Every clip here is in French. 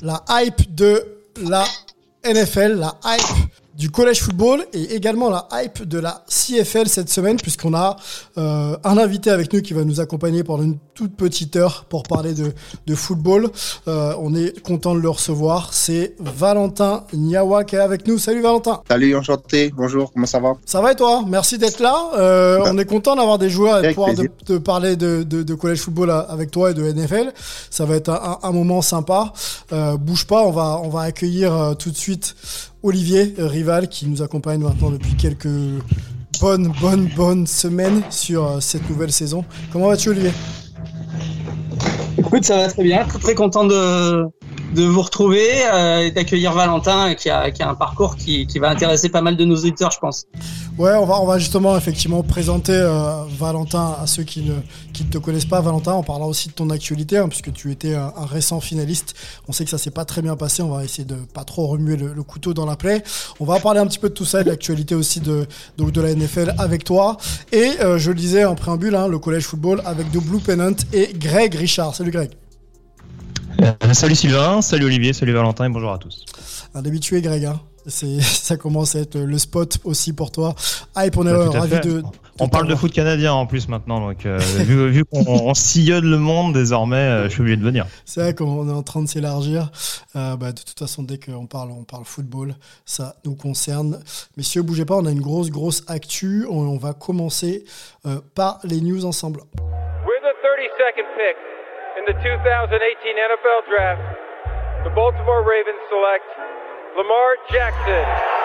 La hype de la NFL, la hype du collège football et également la hype de la CFL cette semaine puisqu'on a euh, un invité avec nous qui va nous accompagner pendant une toute petite heure pour parler de, de football. Euh, on est content de le recevoir. C'est Valentin Niawa qui est avec nous. Salut Valentin. Salut, enchanté. Bonjour, comment ça va? Ça va et toi? Merci d'être là. Euh, Bah, on est content d'avoir des joueurs et de pouvoir de, parler de, de, collège football avec toi et de NFL. Ça va être un, un moment sympa. Bouge pas, on va, on va accueillir tout de suite Olivier euh, Rival qui nous accompagne maintenant depuis quelques bonnes, bonnes, bonnes semaines sur euh, cette nouvelle saison. Comment vas-tu Olivier? Écoute, ça va très bien. Très, très content de, de vous retrouver euh, et d'accueillir Valentin qui a, qui a un parcours qui, qui va intéresser pas mal de nos auditeurs, je pense. Ouais, on va, on va justement effectivement présenter euh, Valentin à ceux qui ne, qui ne te connaissent pas. Valentin, on parlera aussi de ton actualité, hein, puisque tu étais un, récent finaliste. On sait que ça s'est pas très bien passé. On va essayer de pas trop remuer le, le couteau dans la plaie. On va parler un petit peu de tout ça, de l'actualité aussi de, donc de la NFL avec toi. Et euh, je le disais en préambule, hein, le collège football avec de Blue Pennant et Greg Richard. Salut Greg. Euh, salut Sylvain, salut Olivier, salut Valentin et bonjour à tous. Un habitué Greg. Hein. C'est, ça commence à être le spot aussi pour toi. Hype, on est Bah, ravi de. On parle de foot canadien en plus maintenant, donc euh, vu, vu qu'on on sillonne le monde désormais, euh, je suis obligé de venir. C'est vrai qu'on est en train de s'élargir. Euh, bah, de toute façon, dès qu'on parle, on parle football, ça nous concerne. Messieurs, bougez pas, on a une grosse, grosse actu. On, on va commencer euh, par les news ensemble. With the 32nd pick in the 2018 NFL Draft, the Baltimore Ravens select Lamar Jackson.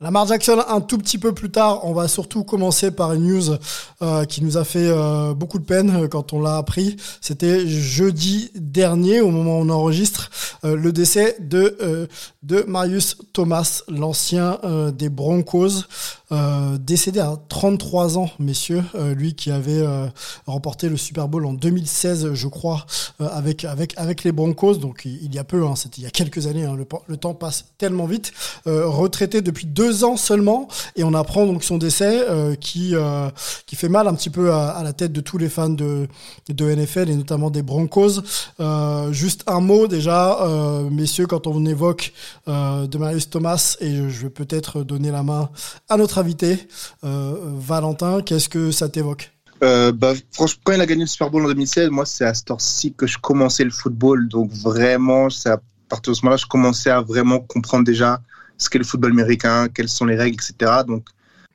Lamar Jackson, un tout petit peu plus tard, on va surtout commencer par une news euh, qui nous a fait euh, beaucoup de peine euh, quand on l'a appris. C'était jeudi dernier, au moment où on enregistre, le décès de, de Marius Thomas, l'ancien des Broncos, euh, décédé à 33 ans, messieurs. Euh, lui qui avait euh, remporté le Super Bowl en 2016, je crois, avec, avec, avec les Broncos. Donc il, y a peu, hein, c'était il y a quelques années, hein, le, temps passe tellement vite. Retraité depuis deux ans seulement, et on apprend donc son décès qui, qui fait mal un petit peu à, la tête de tous les fans de, de NFL et notamment des Broncos. Juste un mot déjà, messieurs, quand on évoque de Marius Thomas, et je vais peut-être donner la main à notre invité, euh, Valentin, qu'est-ce que ça t'évoque Euh, bah, franchement, quand il a gagné le Super Bowl en 2016, moi, c'est à ce temps-ci que je commençais le football. Donc, vraiment, c'est à partir de ce moment-là, je commençais à vraiment comprendre déjà ce qu'est le football américain, quelles sont les règles, etc. Donc,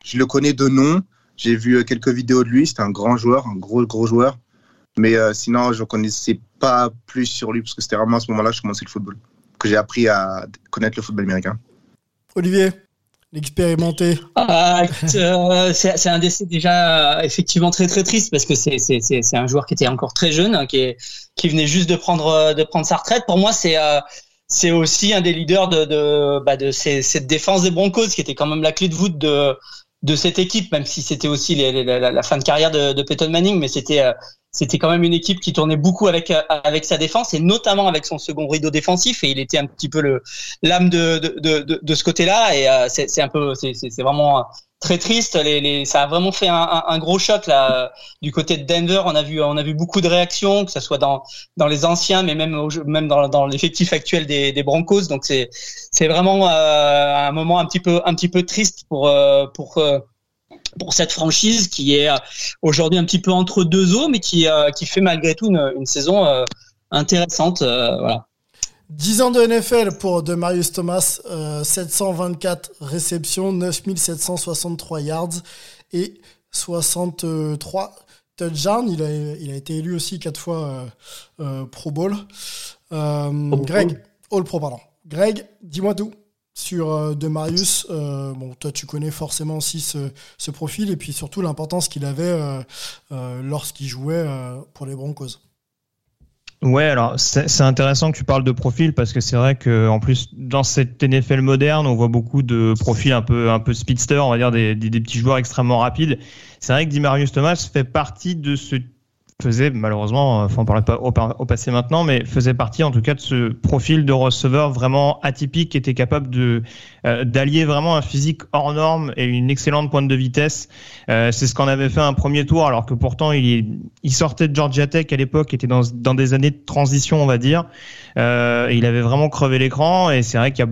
je le connais de nom. J'ai vu euh, quelques vidéos de lui. C'était un grand joueur, un gros, gros joueur. Mais euh, sinon, je ne connaissais pas plus sur lui parce que c'était vraiment à ce moment-là que je commençais le football, que j'ai appris à connaître le football américain. Olivier, l'expérimenté. Ah, euh, c'est un décès déjà euh, effectivement très très triste parce que c'est un joueur qui était encore très jeune, hein, qui est qui venait juste de prendre euh, de prendre sa retraite. Pour moi, c'est euh, c'est aussi un des leaders de de bah, de ces- cette défense des Broncos qui était quand même la clé de voûte de de cette équipe, même si c'était aussi la, la fin de carrière de, de Peyton Manning, mais c'était c'était quand même une équipe qui tournait beaucoup avec avec sa défense et notamment avec son second rideau défensif et il était un petit peu le l'âme de de, de, de, ce côté-là et euh, c'est un peu c'est vraiment très triste. Les, les ça a vraiment fait un, un, gros choc là du côté de Denver. On a vu on a vu beaucoup de réactions que ce soit dans dans les anciens mais même au même dans dans l'effectif actuel des des Broncos. Donc c'est c'est vraiment euh, un moment un petit peu un petit peu triste pour euh, pour euh, pour cette franchise qui est euh, aujourd'hui un petit peu entre deux eaux, mais qui, euh, qui fait malgré tout une, une saison euh, intéressante. voilà. 10 ans de NFL pour de Marius Thomas, 724 réceptions, 9763 yards et 63 touchdowns. Il a, il a été élu aussi quatre fois Pro Bowl. Greg, All Pro, pardon. Greg, dis-moi tout sur euh, de Marius. Euh, bon, toi, tu connais forcément aussi ce, profil et puis surtout l'importance qu'il avait euh, lorsqu'il jouait pour les Broncos. Ouais, alors c'est intéressant que tu parles de profil parce que c'est vrai que en plus dans cette NFL moderne, on voit beaucoup de profils un peu un peu speedster, on va dire des, des, des petits joueurs extrêmement rapides. C'est vrai que Dimarius Thomas fait partie de ce faisait malheureusement, enfin on parle pas au, passé maintenant, mais faisait partie en tout cas de ce profil de receveur vraiment atypique qui était capable de euh, d'allier vraiment un physique hors norme et une excellente pointe de vitesse. Euh, c'est ce qu'on avait fait un premier tour, alors que pourtant il, sortait de Georgia Tech à l'époque, était dans, dans des années de transition on va dire. Euh, et il avait vraiment crevé l'écran et c'est vrai qu'il y a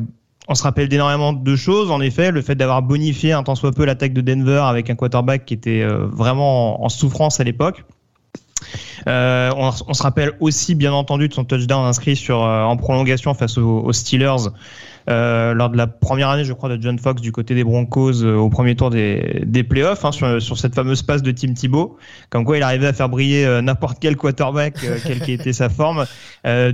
on se rappelle d'énormément de choses. En effet, le fait d'avoir bonifié un tant soit peu l'attaque de Denver avec un quarterback qui était euh, vraiment en souffrance à l'époque. Euh, on, se rappelle aussi, bien entendu, de son touchdown inscrit sur, euh, en prolongation face aux, Steelers euh, lors de la première année, je crois, de John Fox du côté des Broncos au premier tour des, des playoffs, hein, sur, sur, cette fameuse passe de Tim Thibault. Comme quoi, il arrivait à faire briller n'importe quel quarterback, quelle qui était sa forme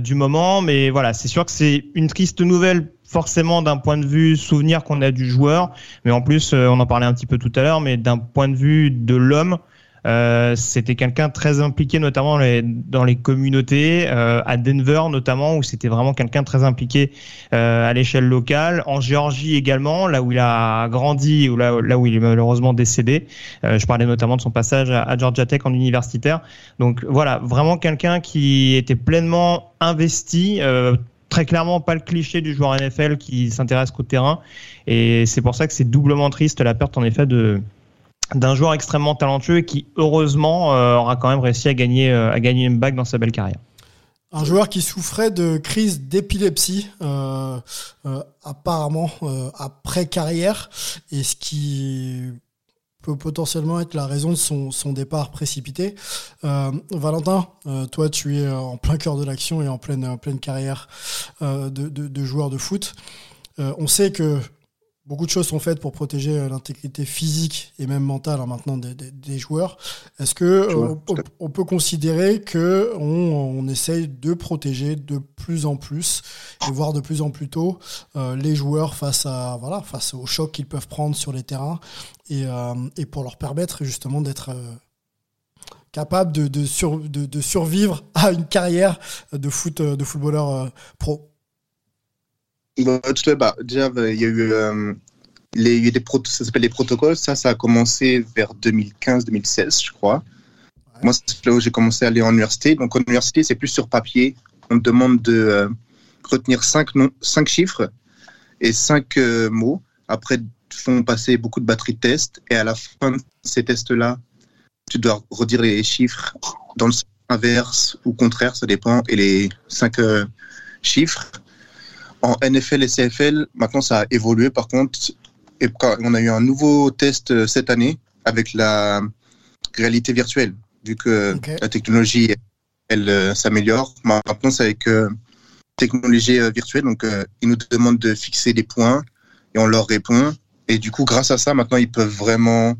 du moment. Mais voilà, c'est sûr que c'est une triste nouvelle forcément d'un point de vue souvenir qu'on a du joueur, mais en plus, on en parlait un petit peu tout à l'heure, mais d'un point de vue de l'homme, euh, c'était quelqu'un très impliqué notamment dans les communautés, euh, à Denver notamment, où c'était vraiment quelqu'un très impliqué euh, à l'échelle locale. En Géorgie également, là où il a grandi, ou là, là où il est malheureusement décédé. je parlais notamment de son passage à, Georgia Tech en universitaire. Donc voilà, vraiment quelqu'un qui était pleinement investi très clairement pas le cliché du joueur NFL qui s'intéresse qu'au terrain. Et c'est pour ça que c'est doublement triste la perte en effet de, d'un joueur extrêmement talentueux et qui heureusement euh, aura quand même réussi à gagner euh, à gagner une bague dans sa belle carrière. Un joueur qui souffrait de crise d'épilepsie, euh, apparemment après carrière, et ce qui peut potentiellement être la raison de son, départ précipité. Valentin, toi tu es en plein cœur de l'action et en pleine, pleine carrière de, joueur de foot. on sait que Beaucoup de choses sont faites pour protéger euh, l'intégrité physique et même mentale hein, maintenant des, joueurs. Est-ce que euh, on, peut considérer que on, essaye de protéger de plus en plus et voir de plus en plus tôt euh, les joueurs face à voilà face aux chocs qu'ils peuvent prendre sur les terrains et, et pour leur permettre justement d'être capables de, de, de, survivre à une carrière de foot de footballeur pro. Bah, bah, déjà, il y a eu, euh, les, il y a des ça s'appelle les protocoles. Ça, ça a commencé vers 2015-2016, je crois. Moi, c'est là où j'ai commencé à aller en université. Donc, en université, c'est plus sur papier. On te demande de euh, retenir cinq, noms, cinq chiffres et cinq euh, mots. Après, font passer beaucoup de batteries de tests. Et à la fin de ces tests-là, tu dois redire les chiffres dans le sens inverse ou contraire, ça dépend. Et les cinq chiffres en NFL et CFL, maintenant ça a évolué par contre. Et on a eu un nouveau test euh, cette année avec la réalité virtuelle, vu que la technologie elle euh, s'améliore. Maintenant c'est avec euh, technologie virtuelle, donc ils nous demandent de fixer des points et on leur répond. Et du coup, grâce à ça, maintenant ils peuvent vraiment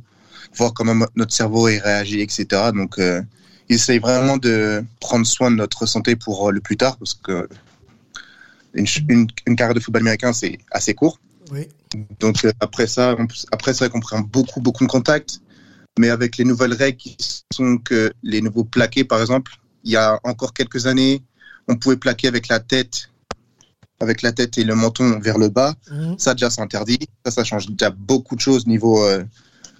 voir comment notre cerveau est réagi, etc. Donc ils essayent vraiment de prendre soin de notre santé pour le plus tard, parce que une, carrière de football américain, c'est assez court. Donc euh, après ça, après c'est vrai qu'on prend beaucoup, beaucoup de contacts. Mais avec les nouvelles règles qui sont que les nouveaux plaqués, par exemple, il y a encore quelques années, on pouvait plaquer avec la tête, avec la tête et le menton vers le bas. Mhm. Ça déjà c'est interdit. Ça, ça change déjà beaucoup de choses niveau euh,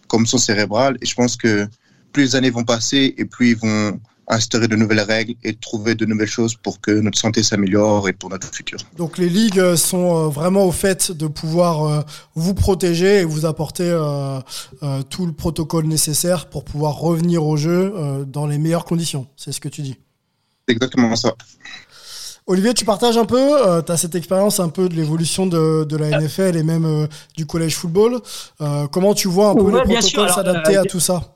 comme son cérébral. Et je pense que plus les années vont passer et plus ils vont instaurer de nouvelles règles et trouver de nouvelles choses pour que notre santé s'améliore et pour notre futur. Donc les ligues euh, sont euh, vraiment au fait de pouvoir euh, vous protéger et vous apporter tout le protocole nécessaire pour pouvoir revenir au jeu dans les meilleures conditions. C'est ce que tu dis. Exactement ça. Olivier, tu partages un peu, tu as cette expérience un peu de l'évolution de, la NFL et même du collège football. comment tu vois un peu les protocoles s'adapter à tout ça?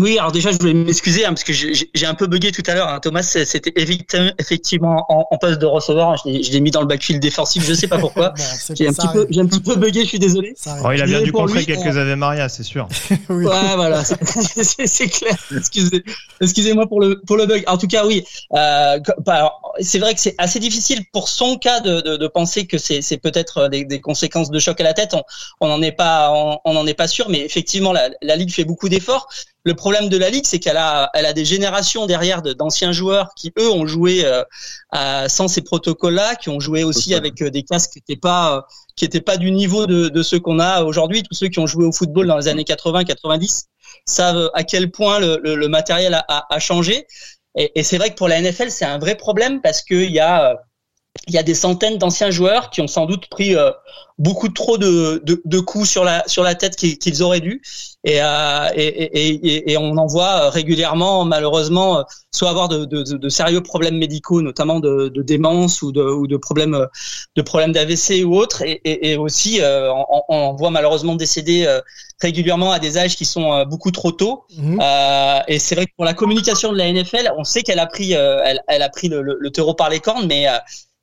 Oui, alors déjà, je voulais m'excuser hein, parce que j'ai un peu bugué tout à l'heure. Hein. Thomas, c'était effectivement en, en poste de receveur. Je l'ai mis dans le backfield défensif. Je sais pas pourquoi. j'ai un, petit peu, un petit peu bugué. Je suis désolé. Oh, il a bien dû contrer quelques euh... Maria, c'est sûr. oui. Ouais, voilà, c'est clair. Excusez, excusez-moi pour le pour le bug. En tout cas, oui. Euh, bah, c'est vrai que c'est assez difficile pour son cas de, de, de penser que c'est peut-être des, des, conséquences de choc à la tête. On n'en est pas on est pas sûr, mais effectivement, la, la ligue fait beaucoup d'efforts. Le problème de la ligue, c'est qu'elle a, elle a des générations derrière d'anciens joueurs qui eux ont joué euh, sans ces protocoles-là, qui ont joué aussi avec euh, des casques qui n'étaient pas, euh, qui étaient pas du niveau de, de ceux qu'on a aujourd'hui. Tous ceux qui ont joué au football dans les années 80-90 savent à quel point le, le, le matériel a, a, a, changé. Et, et c'est vrai que pour la NFL, c'est un vrai problème parce qu'il y a il y a des centaines d'anciens joueurs qui ont sans doute pris euh, beaucoup trop de, de, de, coups sur la sur la tête qu'ils auraient dû. Et, euh, et, et, et, on en voit régulièrement malheureusement euh, soit avoir de, de, de sérieux problèmes médicaux notamment de, de démence ou de, ou de problèmes de problèmes d'AVC ou autres. Et, aussi euh, on, on, voit malheureusement décéder euh, régulièrement à des âges qui sont beaucoup trop tôt. Mmh. et c'est vrai que pour la communication de la NFL on sait qu'elle a pris elle, elle, a pris le, le, le, taureau par les cornes mais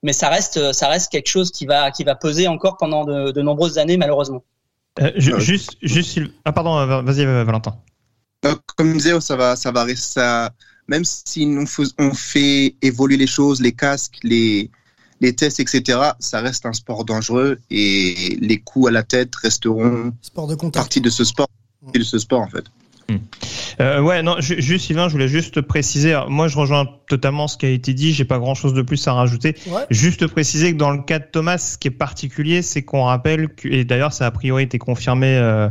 mais ça reste, ça reste quelque chose qui va, qui va peser encore pendant de, de nombreuses années, malheureusement. Euh, juste, juste, ah pardon, euh, vas-y Valentin. Comme disais, ça va, ça va rester, ça, même si on, on fait évoluer les choses, les casques, les, les tests, etc., ça reste un sport dangereux et les coups à la tête resteront sport de partie de ce sport, de ce sport en fait. Hmm. Euh, ouais, non, juste Sylvain, je voulais juste préciser. Moi, je rejoins totalement ce qui a été dit. J'ai pas grand chose de plus à rajouter. Ouais. Juste préciser que dans le cas de Thomas, ce qui est particulier, c'est qu'on rappelle que, et d'ailleurs, ça a priori été confirmé. Euh,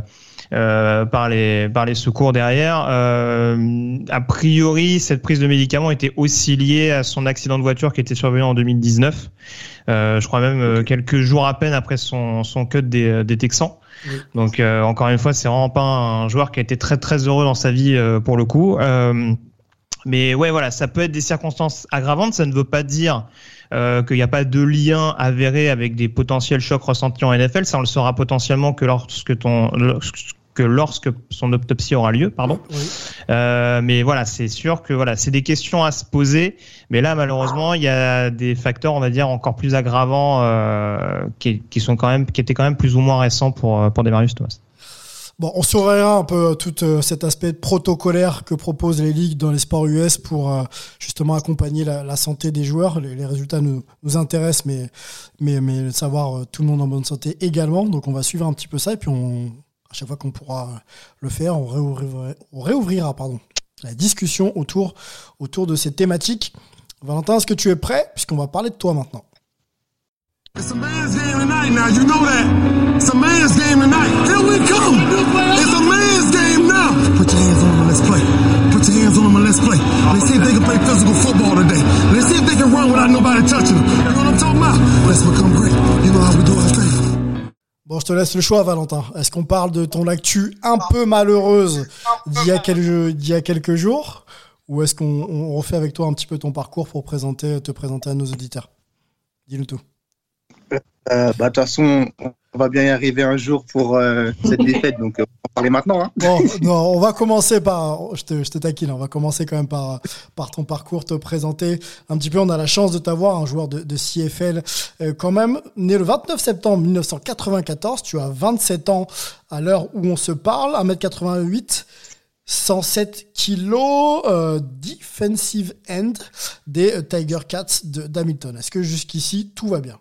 euh, par les par les secours derrière. Euh, a priori, cette prise de médicaments était aussi liée à son accident de voiture qui était survenu en 2019. Euh, je crois même quelques jours à peine après son son cut des, des Texans. Donc euh, encore une fois, c'est vraiment pas un joueur qui a été très très heureux dans sa vie pour le coup. mais ouais, voilà, ça peut être des circonstances aggravantes. Ça ne veut pas dire euh, qu'il n'y a pas de lien avéré avec des potentiels chocs ressentis en NFL. Ça, on le saura potentiellement que lorsque ton que lorsque son autopsie aura lieu, pardon. Oui. Euh, mais voilà, c'est sûr que voilà, c'est des questions à se poser. Mais là, malheureusement, il y a des facteurs, on va dire, encore plus aggravants euh, qui, qui, sont quand même, qui étaient quand même plus ou moins récents pour pour Demarius Thomas. Bon, on surveillera un peu tout euh, cet aspect protocolaire que proposent les ligues dans les sports US pour euh, justement accompagner la, la, santé des joueurs. Les, les résultats nous, nous, intéressent, mais, mais, mais savoir euh, tout le monde en bonne santé également. Donc on va suivre un petit peu ça et puis on, à chaque fois qu'on pourra le faire, on réouvrira, on réouvrira pardon, la discussion autour, autour de ces thématiques. Valentin, est-ce que tu es prêt? Puisqu'on va parler de toi maintenant. It's a man's game tonight now, you know that. It's a man's game tonight. Here we come. It's a man's game now. Put your hands on them let's play. Put your hands on them and let's play. Let's see if they can play physical football today. Let's see if they can run without nobody touching them. You know what I'm talking about? Let's become great. You know how we do thing. Bon, je te laisse le choix, Valentin. Est-ce qu'on parle de ton actu un peu malheureuse d'il y a quelques, jours ou est-ce qu'on on refait avec toi un petit peu ton parcours pour te présenter à nos auditeurs? Dis-nous tout. Euh, bah, de toute façon, on va bien y arriver un jour pour euh, cette défaite, donc euh, on va parler maintenant. Hein. On va commencer par, quand même par, ton parcours, te présenter un petit peu. On a la chance de t'avoir, un joueur de, de CFL quand même, né le 29 septembre 1994, tu as 27 ans à l'heure où on se parle, 1m88. 107 kilos, defensive end des Tiger Cats d'Hamilton. Est-ce que jusqu'ici tout va bien?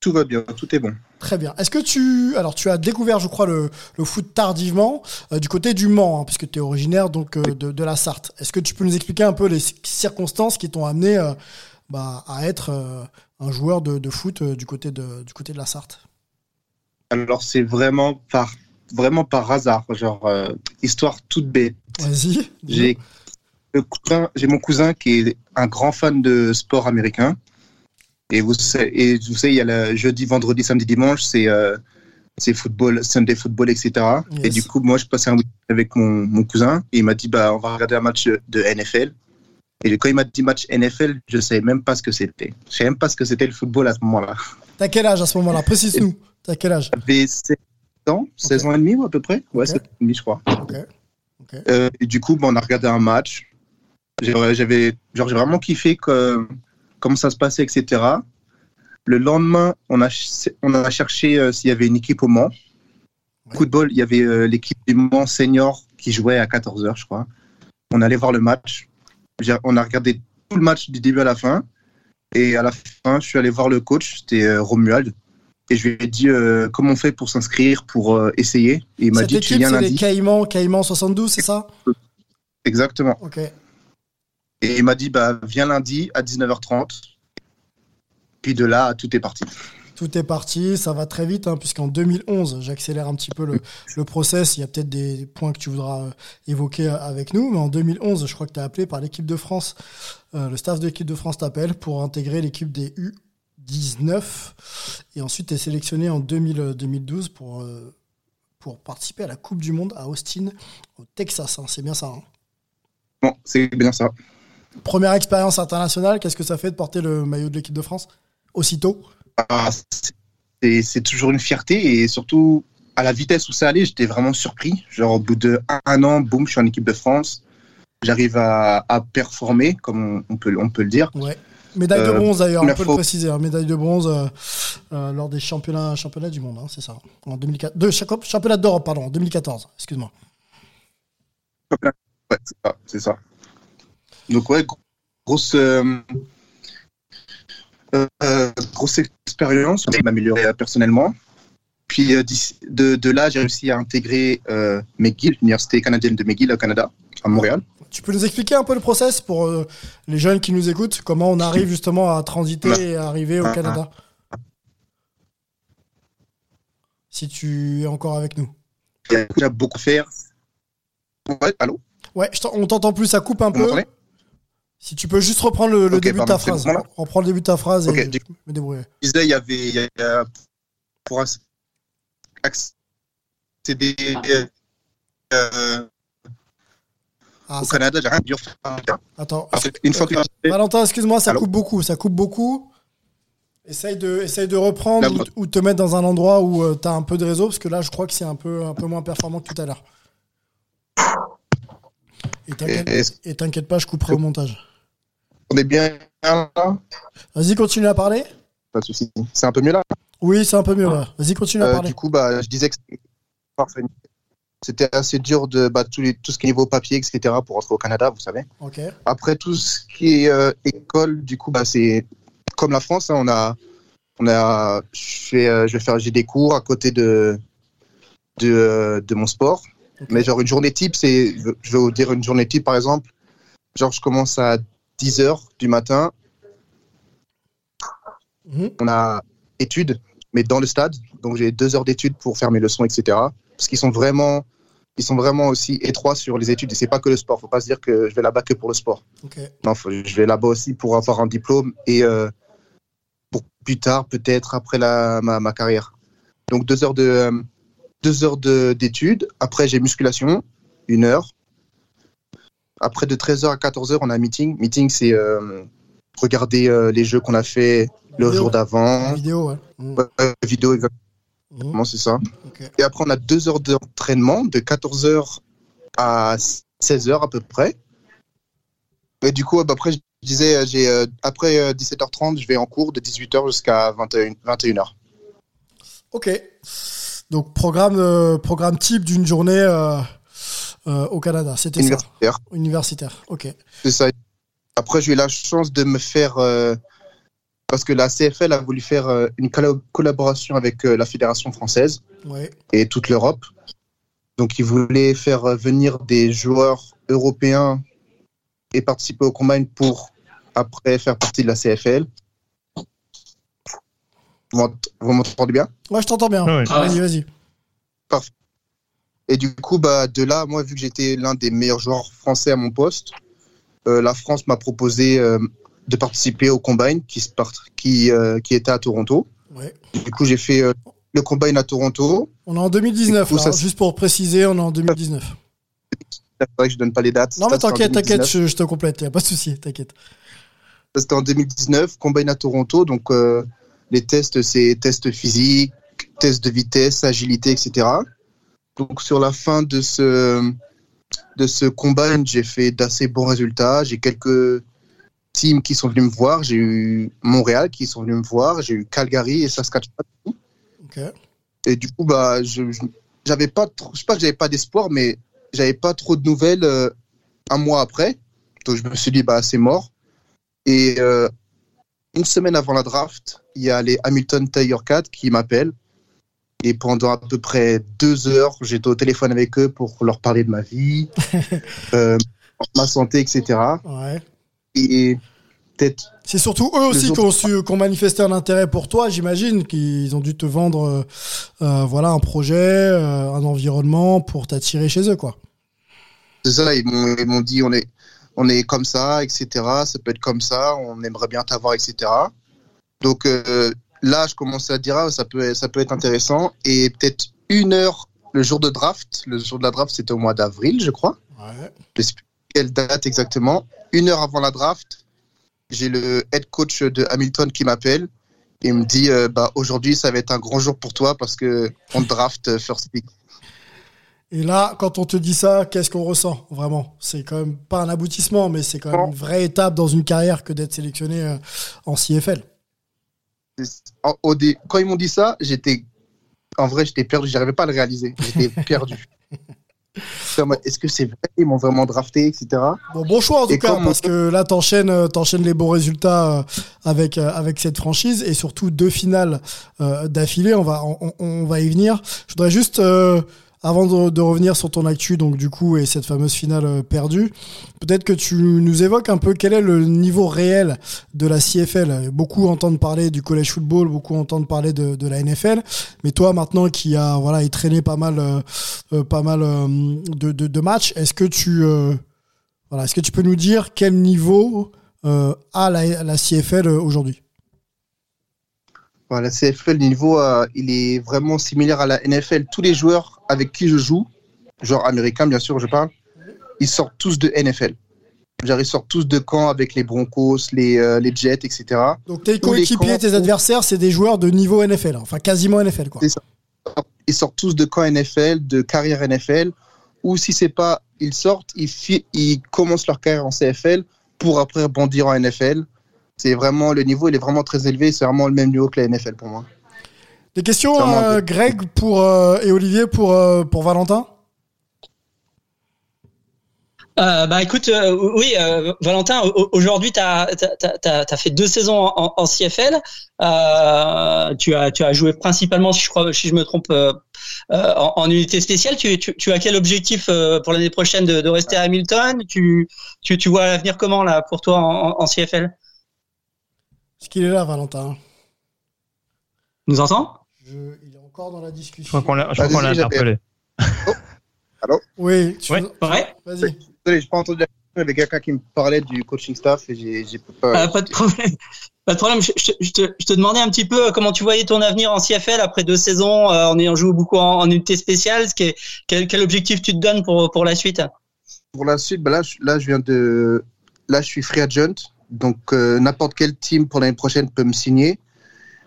Tout va bien, tout est bon. Très bien. Est-ce que tu, alors tu as découvert, je crois, le, le foot tardivement euh, du côté du Mans, hein, puisque tu es originaire donc euh, de, de, la Sarthe. Est-ce que tu peux nous expliquer un peu les circonstances qui t'ont amené euh, bah, à être un joueur de, de foot du côté de du côté de la Sarthe? Alors c'est vraiment par vraiment par hasard, genre histoire toute bête. Vas-y. J'ai j'ai mon cousin qui est un grand fan de sport américain. Et vous, et vous savez, il y a le jeudi, vendredi, samedi, dimanche, c'est euh, c'est football, Sunday football, etc. Yes. Et du coup, moi, je passais un week avec mon, mon cousin et il m'a dit, bah, on va regarder un match de NFL. Et quand il m'a dit match NFL, je ne savais même pas ce que c'était. Je ne savais même pas ce que c'était le football à ce moment-là. T'as quel âge à ce moment-là? Précise-nous. T'as quel âge? J'avais 16 ans, 16 okay. ans et demi, à peu près. Ouais, okay. 16 ans et demi, je crois. Okay. Euh, et du coup, bah, on a regardé un match. J'avais, genre, j'ai vraiment kiffé que, comment ça se passait, etc. Le lendemain, on a, ch- on a cherché euh, s'il y avait une équipe au Mans. Coup de bol, il y avait euh, l'équipe du Mans senior qui jouait à 14h, je crois. On allait voir le match. On a regardé tout le match du début à la fin. Et à la fin, je suis allé voir le coach, c'était euh, Romuald. Et je lui ai dit euh, comment on fait pour s'inscrire, pour euh, essayer? Et il m'a dit tu équipe, viens c'est les lundi. Caïmans, Caïmans 72, c'est ça? Exactement. Ok. Et il m'a dit bah, viens lundi à 19h30. Puis de là, tout est parti. Tout est parti, ça va très vite, hein, puisqu'en 2011, j'accélère un petit peu le, le process, il y a peut-être des points que tu voudras euh, évoquer euh, avec nous, mais en 2011, je crois que tu es appelé par l'équipe de France, euh, le staff de l'équipe de France t'appelle pour intégrer l'équipe des U19, et ensuite tu es sélectionné en 2000, euh, 2012 pour, euh, pour participer à la Coupe du Monde à Austin, au Texas, hein, c'est bien ça. hein? Bon, c'est bien ça. Première expérience internationale, qu'est-ce que ça fait de porter le maillot de l'équipe de France aussitôt? Ah, c'est toujours une fierté et surtout à la vitesse où ça allait, j'étais vraiment surpris. Genre au bout de un, un an, boum, je suis en équipe de France. J'arrive à, à performer, comme on, on peut, on peut le dire. Ouais. Médaille de bronze d'ailleurs, on peut fois- le préciser. hein, médaille de bronze euh, euh, lors des championnats, championnats du monde, hein, c'est ça. En 2004, de, chaque- championnat d'Europe, pardon, en 2014, excuse-moi. Ouais, c'est ça, c'est ça. Donc ouais, gro- grosse, euh, euh, grosse expérience, on m'améliorer euh, personnellement. Puis euh, de, de là, j'ai réussi à intégrer euh, McGill, l'université canadienne de McGill au Canada, à Montréal. Tu peux nous expliquer un peu le process pour euh, les jeunes qui nous écoutent, comment on arrive justement à transiter et à arriver au Ah. Canada? Si tu es encore avec nous. Il y a beaucoup à faire. Ouais, allô? Ouais, on t'entend plus, ça coupe un Vous peu. Si tu peux juste reprendre le, début de ta phrase. bon, Reprends le début de ta phrase et du me débrouiller. Je disais, il y avait, y a- a- pour accéder euh, Ah, au ça- Canada, j'ai rien dur. Attends. Après, une fois que Valentin, excuse-moi, ça Allô coupe beaucoup, ça coupe beaucoup. Essaye de, essaye de reprendre Là, ou, ou te mettre dans un endroit où tu as un peu de réseau, parce que là, je crois que c'est un peu, un peu moins performant que tout à l'heure. Et t'inquiète- pas, je couperai au montage. on est bien là Vas-y, continue à parler. Pas de souci. C'est un peu mieux là Oui, c'est un peu mieux. là. Vas-y, continue à Euh, parler. Du coup, bah, je disais que c'était- assez dur de bah, tout, les- tout ce qui est niveau papier, etc. pour rentrer au Canada, vous savez. Ok. Après, tout ce qui est euh, école, du coup, bah, c'est comme la France. hein, on a, on a, je, fais, euh, je vais faire, j'ai des cours à côté de, de, de mon sport. Mais genre, une journée type, c'est, je vais vous dire une journée type, par exemple. Genre, je commence à 10 heures du matin. Mhm. On a études, mais dans le stade. Donc, j'ai deux heures d'études pour faire mes leçons, etc. Parce qu'ils sont vraiment, ils sont vraiment aussi étroits sur les études. Et c'est pas que le sport. Faut pas se dire que je vais là-bas que pour le sport. Non, faut- je vais là-bas aussi pour avoir un diplôme et euh, pour plus tard, peut-être après la, ma, ma carrière. Donc deux heures de euh, deux heures de- d'études. Après, j'ai musculation, une heure. Après, de 13h à 14h, on a un meeting. Meeting, c'est euh, regarder euh, les jeux qu'on a fait le Vidéo. jour d'avant. Vidéo, ouais. Mhm. Ouais, vidéo, exactement, Mhm. c'est ça. Ok. Et après, on a deux heures d'entraînement de 14h à 16h à peu près. Et du coup, bah, après, je disais, euh, j'ai, euh, après euh, 17h30, je vais en cours de 18h jusqu'à 21, 21h. Ok. Donc, programme, euh, programme type d'une journée euh, euh, au Canada. C'était ça. Universitaire. Universitaire. Ok. C'est ça. Après, j'ai eu la chance de me faire. parce que la CFL a voulu faire une collaboration avec la Fédération française Ouais. et toute l'Europe. Donc, ils voulaient faire venir des joueurs européens et participer au combine pour après faire partie de la CFL. Vous m'ent- vous m'entendez bien? Ouais, je t'entends bien. Ouais. Vas-y, vas-y. Et du coup, bah, de là, moi, vu que j'étais l'un des meilleurs joueurs français à mon poste, euh, la France m'a proposé euh, de participer au combine qui, se part- qui, euh, qui était à Toronto. Ouais. Du coup, j'ai fait euh, le combine à Toronto. On est en 2019, Du coup, là, ça, hein, juste pour préciser, on est en 2019. C'est vrai que je donne pas les dates. Non, mais t'inquiète, t'inquiète, 2019. je, je te complète, y a pas de souci, t'inquiète. C'était en 2019, combine à Toronto. Donc, euh, les tests, c'est tests physiques, tests de vitesse, agilité, etc. Donc, sur la fin de ce, de ce combine, j'ai fait d'assez bons résultats. J'ai quelques teams qui sont venus me voir. J'ai eu Montréal qui sont venus me voir. J'ai eu Calgary et Saskatchewan. Ok. Et du coup, bah, je, je- j'avais pas, trop- je sais pas que j'avais pas d'espoir, mais j'avais pas trop de nouvelles euh, un mois après. Donc je me suis dit, bah, c'est mort. Et euh, une semaine avant la draft, il y a les Hamilton Tiger Cat qui m'appellent. Et pendant à peu près deux heures, j'étais au téléphone avec eux pour leur parler de ma vie, euh, ma santé, etc. Ouais. Et peut-être C'est surtout eux aussi qui ont, su- qui ont manifesté un intérêt pour toi, j'imagine, qu'ils ont dû te vendre euh, euh, voilà, un projet, euh, un environnement pour t'attirer chez eux. quoi. C'est ça, ils m'ont dit on est, on est comme ça, etc. Ça peut être comme ça, on aimerait bien t'avoir, etc. Donc euh, là, je commençais à dire ah, ça peut, ça peut être intéressant. Et peut-être une heure, le jour de draft, le jour de la draft, c'était au mois d'avril, je crois. Ouais. Je sais plus quelle date exactement. Une heure avant la draft, j'ai le head coach de Hamilton qui m'appelle. Il me dit euh, bah aujourd'hui ça va être un grand jour pour toi parce que on draft euh, first pick. Et là, quand on te dit ça, qu'est-ce qu'on ressent vraiment? C'est quand même pas un aboutissement, mais c'est quand même une vraie étape dans une carrière que d'être sélectionné euh, en CFL. Quand ils m'ont dit ça, j'étais en vrai j'étais perdu, j'arrivais pas à le réaliser, j'étais perdu. Est-ce que c'est vrai? Ils m'ont vraiment drafté, etc. Bon, bon choix en tout Et cas, parce que là, t'enchaînes, euh, t'enchaînes les bons résultats euh, avec, avec cette franchise et surtout deux finales d'affilée. On va, on, on va y venir. Je voudrais juste, euh, avant de, revenir sur ton actu, donc du coup, et cette fameuse finale euh, perdue, peut-être que tu nous évoques un peu quel est le niveau réel de la CFL. Beaucoup entendent parler du college football, beaucoup entendent parler de, la NFL, mais toi maintenant qui a voilà, entraîné pas mal, euh, euh, pas mal de, matchs, est-ce que tu voilà, est-ce que tu peux nous dire quel niveau a la, CFL aujourd'hui? Voilà, la CFL, le niveau, il est vraiment similaire à la NFL. Tous les joueurs avec qui je joue, joueurs américains bien sûr, je parle, ils sortent tous de NFL. Genre, ils sortent tous de camps avec les Broncos, les, euh, les Jets, etc. Donc tes coéquipiers, camps- tes adversaires, c'est des joueurs de niveau NFL, hein. enfin quasiment NFL quoi. Ils sortent tous de camp NFL, de carrière NFL, ou si c'est pas, ils sortent, ils, ils commencent leur carrière en CFL pour après rebondir en NFL. C'est vraiment le niveau, il est vraiment très élevé. C'est vraiment le même niveau que la NFL pour moi. Des questions, euh, Greg pour euh, et Olivier pour euh, pour Valentin? Euh, bah écoute, euh, oui, euh, Valentin, au- aujourd'hui, tu as, fait deux saisons en, en CFL. Euh, tu, as, tu as joué principalement, si je, crois, si je me trompe, en, en unité spéciale. Tu, tu, tu as quel objectif euh, pour l'année prochaine de, de rester à Hamilton? Tu, tu, tu vois l'avenir comment là pour toi en, en CFL Est-ce qu'il est là, Valentin Nous entend Je- Il est encore dans la discussion. Je crois qu'on l'a Ah, qu'on l'a désolé, j'avais- interpellé. Oui, tu Ouais. veux- Ouais. Vas-y. Désolé, j'ai pas entendu la question. Il y avait quelqu'un qui me parlait du coaching staff et j'ai j'ai pas. Euh, pas de problème. Pas de problème. Je, je- je te, je te demandais un petit peu euh, comment tu voyais ton avenir en CFL après deux saisons euh, en ayant joué beaucoup en, en unité spéciale. Ce qui est- quel, quel objectif tu te donnes pour, pour la suite? Pour la suite, bah là, je, là, je viens de. Là, je suis free agent. Donc, euh, n'importe quel team pour l'année prochaine peut me signer.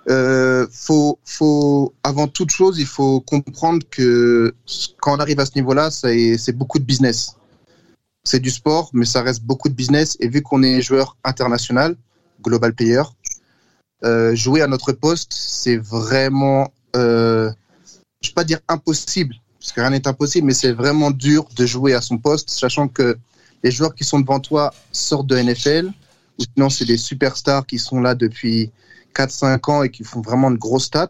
Euh, faut, faut, avant toute chose, il faut comprendre que quand on arrive à ce niveau-là, c'est beaucoup de business. C'est du sport, mais ça reste beaucoup de business. Et vu qu'on est joueur international, global player, euh, jouer à notre poste, c'est vraiment, euh, je vais pas dire impossible, parce que rien n'est impossible, mais c'est vraiment dur de jouer à son poste, sachant que les joueurs qui sont devant toi sortent de NFL, ou sinon c'est des superstars qui sont là depuis 4-5 ans et qui font vraiment de grosses stats.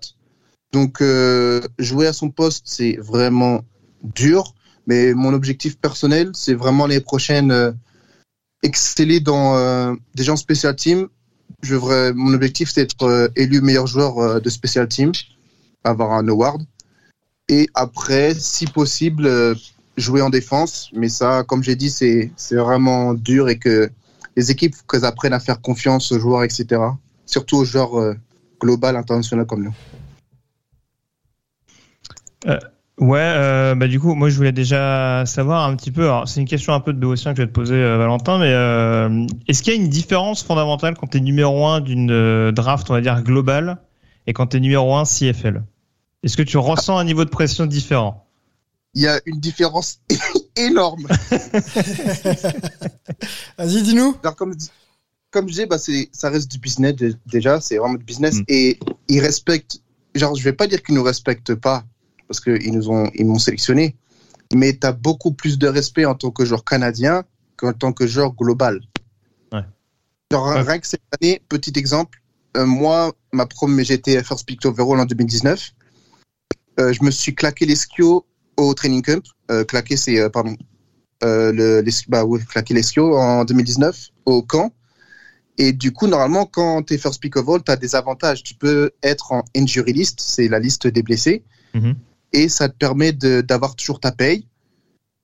Donc euh, jouer à son poste, c'est vraiment dur, mais mon objectif personnel, c'est vraiment les prochaines euh, exceller dans euh, des gens spécial team. Je mon objectif, c'est d'être élu meilleur joueur de spécial team, avoir un award. Et après, si possible, jouer en défense. Mais ça, comme j'ai dit, c'est vraiment dur et que les équipes, qu'elles apprennent à faire confiance aux joueurs, etc. Surtout aux joueurs euh, global, international comme nous. Ouais, euh, bah du coup, moi je voulais déjà savoir un petit peu. Alors, c'est une question un peu de Béotien que je vais te poser, euh, Valentin, mais euh, est-ce qu'il y a une différence fondamentale quand tu es numéro 1 d'une euh, draft, on va dire globale, et quand tu es numéro 1 CFL Est-ce que tu ressens un niveau de pression différent? Il y a une différence énorme. Vas-y, dis-nous. Alors, comme, comme je disais, bah, ça reste du business dé- déjà, c'est vraiment du business. Mm. Et ils respectent, genre, je vais pas dire qu'ils nous respectent pas, parce qu'ils nous ont, ils m'ont sélectionné, mais tu as beaucoup plus de respect en tant que joueur canadien qu'en tant que joueur global. Ouais. Genre, Ouais. rien que cette année, petit exemple, euh, moi, ma première, j'étais first pick overall en 2019. Euh, je me suis claqué l'esquio au training camp. Euh, claqué, c'est, pardon, le, l'es- bah, ouais, claqué l'esquio en 2019 au camp. Et du coup, normalement, quand tu es first pick overall, tu as des avantages. Tu peux être en injury list, c'est la liste des blessés, Mhm. et ça te permet d'avoir toujours ta paye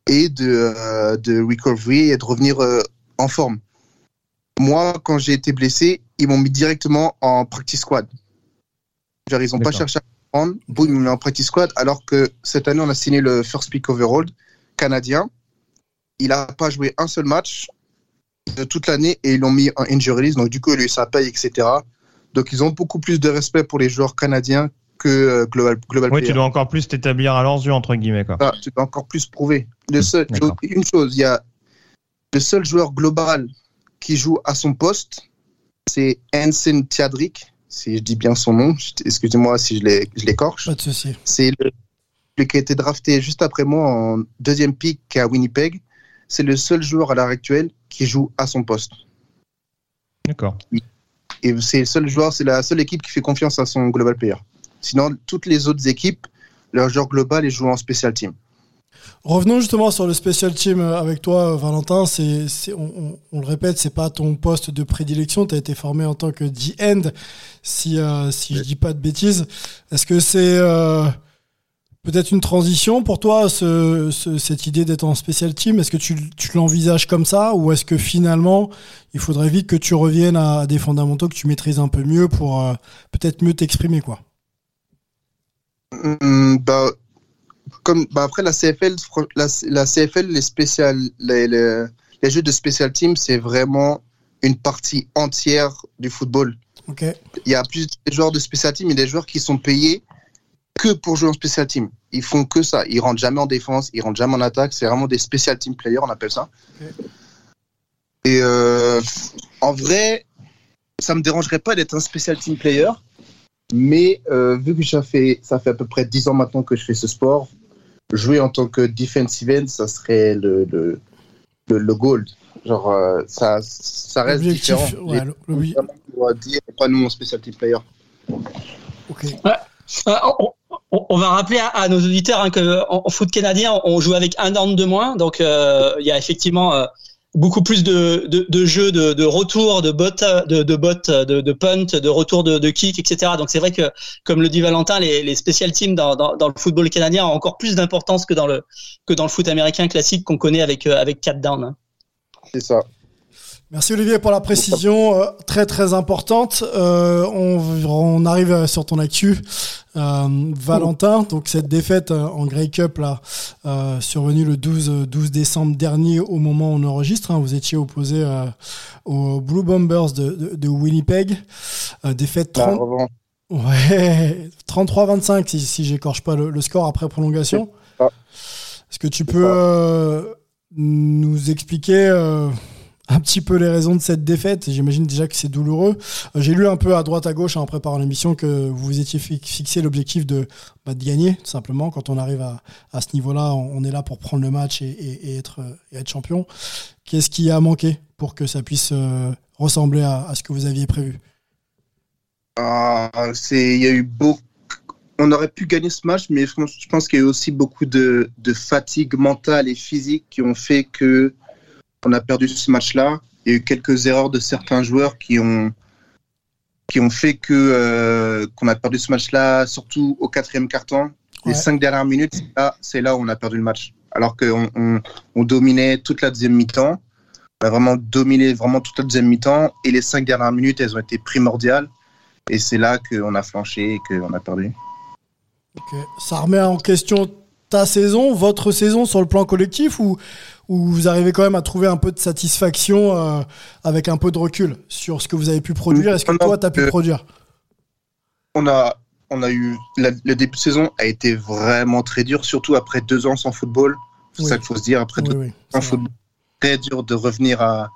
et de, euh, de recovery et de revenir euh, en forme. Moi, quand j'ai été blessé, ils m'ont mis directement en practice squad. Genre, ils n'ont pas cherché à prendre, boum, ils m'ont mis en practice squad, alors que cette année, on a signé le first pick overall canadien. Il n'a pas joué un seul match de toute l'année et ils l'ont mis en injury list, donc du coup, il a eu sa paye, etc. Donc, ils ont beaucoup plus de respect pour les joueurs canadiens que euh, Global, global Oui, Player. tu dois encore plus t'établir à leurs yeux, entre guillemets. Quoi. Ah, tu dois encore plus prouver. Le seul, D'accord. une chose, il y a le seul joueur global qui joue à son poste, c'est Hansen Tiadrik, si je dis bien son nom. Excusez-moi si je l'ai- je l'écorche. Pas de souci. C'est le, le qui a été drafté juste après moi en deuxième pick à Winnipeg. C'est le seul joueur à l'heure actuelle qui joue à son poste. D'accord. Et c'est le seul joueur, c'est la seule équipe qui fait confiance à son global player. Sinon, toutes les autres équipes, leur joueur global, ils jouent en special team. Revenons justement sur le special team euh, avec toi, euh, Valentin. C'est, c'est- on, on- on le répète, c'est pas ton poste de prédilection. Tu as été formé en tant que D-end, si, euh, si je dis pas de bêtises. Est-ce que c'est euh, peut-être une transition pour toi, ce- ce- cette idée d'être en special team Est-ce que tu, tu l'envisages comme ça ou est-ce que finalement, il faudrait vite que tu reviennes à des fondamentaux que tu maîtrises un peu mieux pour euh, peut-être mieux t'exprimer quoi? Hum, bah, comme, bah après la CFL, fr- la, la CFL, les, spécial, les, les, les jeux de special team, c'est vraiment une partie entière du football. Il y a plus de joueurs de special team et des joueurs qui sont payés que pour jouer en special team. Ils font que ça. Ils rentrent jamais en défense, ils rentrent jamais en attaque. C'est vraiment des special team players, on appelle ça. Et euh, en vrai, ça me dérangerait pas d'être un special team player. Mais euh, vu que ça fait, ça fait à peu près 10 ans maintenant que je fais ce sport, jouer en tant que defensive end, ça serait le, le, le, le gold. Genre, euh, ça, ça reste différent. ouais, dire, pas nous en special team player. ok. Euh, on, on- va rappeler à, nos auditeurs hein, que en, foot canadien, on joue avec un down de moins, donc euh, il y a effectivement euh, beaucoup plus de, jeux de, de retour, de bot, de, de bot, de, de punt, de retour de, kick, etc. Donc c'est vrai que, comme le dit Valentin, les, les special teams dans, le football canadien ont encore plus d'importance que dans le que dans le foot américain classique qu'on connaît avec euh, avec quatre downs. hein. C'est ça. Merci Olivier pour la précision euh, très très importante. Euh, on, on arrive euh, sur ton actu, Euh, Valentin. Donc cette défaite euh, en Grey Cup là, euh, survenue le 12 euh, 12 décembre dernier au moment où on enregistre. hein. vous étiez opposé euh, aux Blue Bombers de, de, de Winnipeg. Euh, défaite La 30, revanche. Ouais, 33-25 si, si j'écorche pas le, le score après prolongation. Est-ce que tu peux euh, nous expliquer euh, un petit peu les raisons de cette défaite J'imagine déjà que c'est douloureux. Euh, J'ai lu un peu à droite à gauche hein, en préparant l'émission que vous vous étiez fi- fixé l'objectif de, bah, de gagner, tout simplement. Quand on arrive à, ce niveau-là, on, est là pour prendre le match et, et- être, champion. Qu'est-ce qui a manqué pour que ça puisse euh, ressembler à, ce que vous aviez prévu? Ah, il y a eu beaucoup. On aurait pu gagner ce match, mais je pense, je pense qu'il y a eu aussi beaucoup de, de fatigue mentale et physique qui ont fait que on a perdu ce match-là. Il y a eu quelques erreurs de certains joueurs qui ont qui ont fait que euh, qu'on a perdu ce match-là, surtout au quatrième quart-temps. Les cinq dernières minutes, c'est là, où on a perdu le match. Alors qu'on on, on dominait toute la deuxième mi-temps. On a vraiment dominé vraiment toute la deuxième mi-temps. Et les cinq dernières minutes, elles ont été primordiales. Et c'est là qu'on a flanché et qu'on a perdu. Ça remet en question ta saison, votre saison sur le plan collectif ou, ou vous arrivez quand même à trouver un peu de satisfaction euh, avec un peu de recul sur ce que vous avez pu produire Est-ce que Non, toi, tu as pu euh, produire? On a, on a eu. la- le début de saison a été vraiment très dur, surtout après deux ans sans football. C'est Oui. ça qu'il faut se dire. Après, Oui, deux oui, ans de football, très dur de revenir à,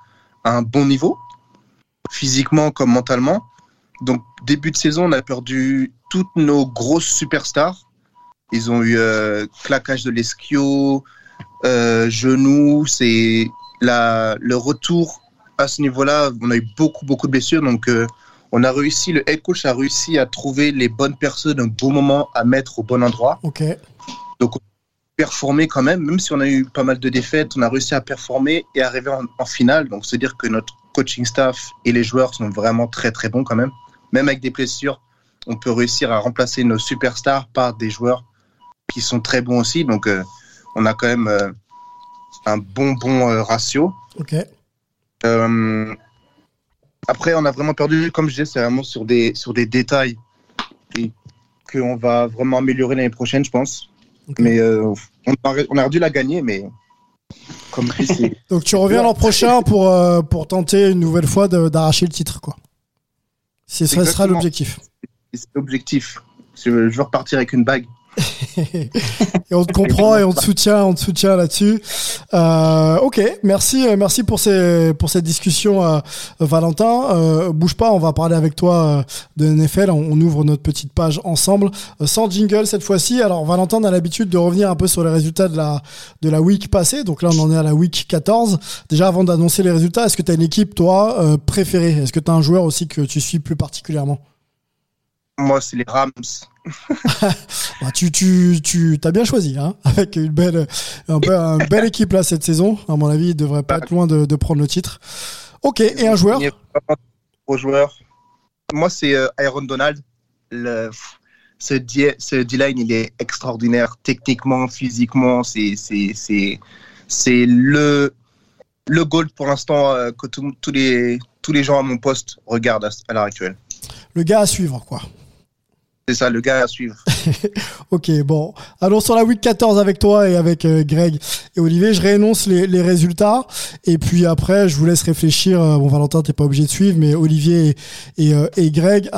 à un bon niveau, physiquement comme mentalement. Donc, début de saison, on a perdu toutes nos grosses superstars. Ils ont eu euh, claquage de l'esquio, euh, genou. C'est le retour à ce niveau-là. On a eu beaucoup, beaucoup de blessures. Donc, euh, on a réussi, le head coach a réussi à trouver les bonnes personnes au bon moment à mettre au bon endroit. Ok. Donc, on a performé quand même, même si on a eu pas mal de défaites, on a réussi à performer et arriver en, en finale. Donc, c'est dire que notre coaching staff et les joueurs sont vraiment très, très bons quand même. Même avec des blessures, on peut réussir à remplacer nos superstars par des joueurs qui sont très bons aussi. Donc, euh, on a quand même euh, un bon, bon euh, ratio. Ok. Après, on a vraiment perdu, comme je disais, c'est vraiment sur des, sur des détails qu'on va vraiment améliorer l'année prochaine, je pense. Mais on, aurait dû la gagner, mais Donc tu reviens l'an prochain pour, euh, pour tenter une nouvelle fois d'arracher le titre, quoi. Ce sera l'objectif. c'est l'objectif. Je veux repartir avec une bague. Et on te comprend et on te soutient, on te soutient là-dessus. Euh, ok, merci, merci pour ces pour cette discussion, euh, Valentin. Euh, bouge pas, on va parler avec toi euh, de NFL. On, on ouvre notre petite page ensemble, euh, sans jingle cette fois-ci. Alors Valentin on a l'habitude de revenir un peu sur les résultats de la de la week passée. Donc là, on en est à la week 14. Déjà, avant d'annoncer les résultats, est-ce que tu as une équipe toi préférée? Est-ce que tu as un joueur aussi que tu suis plus particulièrement? Moi, c'est les Rams. Bah, tu tu tu t'as bien choisi hein avec une belle un peu une belle équipe là cette saison à mon avis il devrait pas être loin de, de prendre le titre ok et un joueur? Il y a vraiment de gros joueurs. Moi, c'est euh, Aaron Donald. Le, ce D-line, il est extraordinaire techniquement, physiquement. C'est le, le goal pour l'instant euh, que tout- tous les, tous les gens à mon poste regardent à, à l'heure actuelle. le gars à suivre quoi C'est ça, le gars à suivre. ok bon. Allons sur la week 14 avec toi et avec euh, Greg et Olivier. Je réénonce les, résultats. Et puis après je vous laisse réfléchir. Euh, bon Valentin t'es pas obligé de suivre mais Olivier et, euh, Greg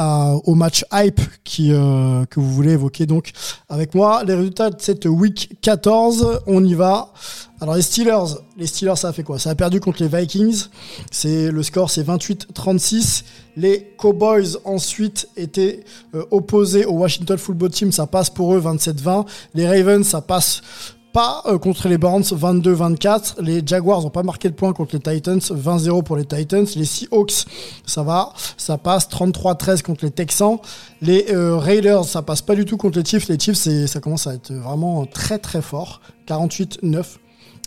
au match hype que vous voulez évoquer. Donc avec moi les résultats de cette week 14 on y va alors les Steelers, les Steelers ça a fait quoi? Ça a perdu contre les Vikings. C'est le score c'est 28-36. Les Cowboys ensuite étaient euh, opposés au Washington Football Team, ça passe pour eux 27-20. Les Ravens ça passe pas euh, contre les Browns 22-24. Les Jaguars n'ont pas marqué le point contre les Titans 20-0 pour les Titans. Les Seahawks ça va, ça passe 33-13 contre les Texans. Les euh, Raiders ça passe pas du tout contre les Chiefs. Les Chiefs ça commence à être vraiment très très fort 48-9.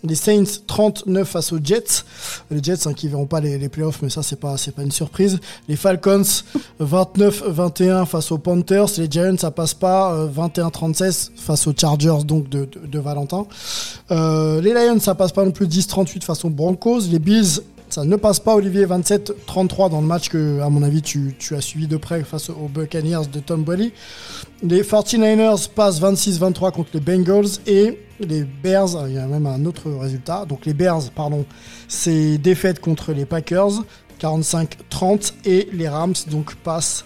Les Saints 39 face aux Jets. Les Jets hein, qui verront pas les, les playoffs, mais ça c'est pas c'est pas une surprise. Les Falcons 29-21 face aux Panthers. Les Giants ça passe pas euh, 21-36 face aux Chargers donc de, de, de Valentin. Euh, les Lions ça passe pas non plus 10-38 face aux Broncos. Les Bills ça ne passe pas Olivier 27-33 dans le match que à mon avis tu, as suivi de près face aux Buccaneers de Tom Brady. Les 49ers passent 26-23 contre les Bengals et les Bears, il y a même un autre résultat. Donc les Bears, pardon, c'est défaite contre les Packers 45-30 et les Rams donc passent,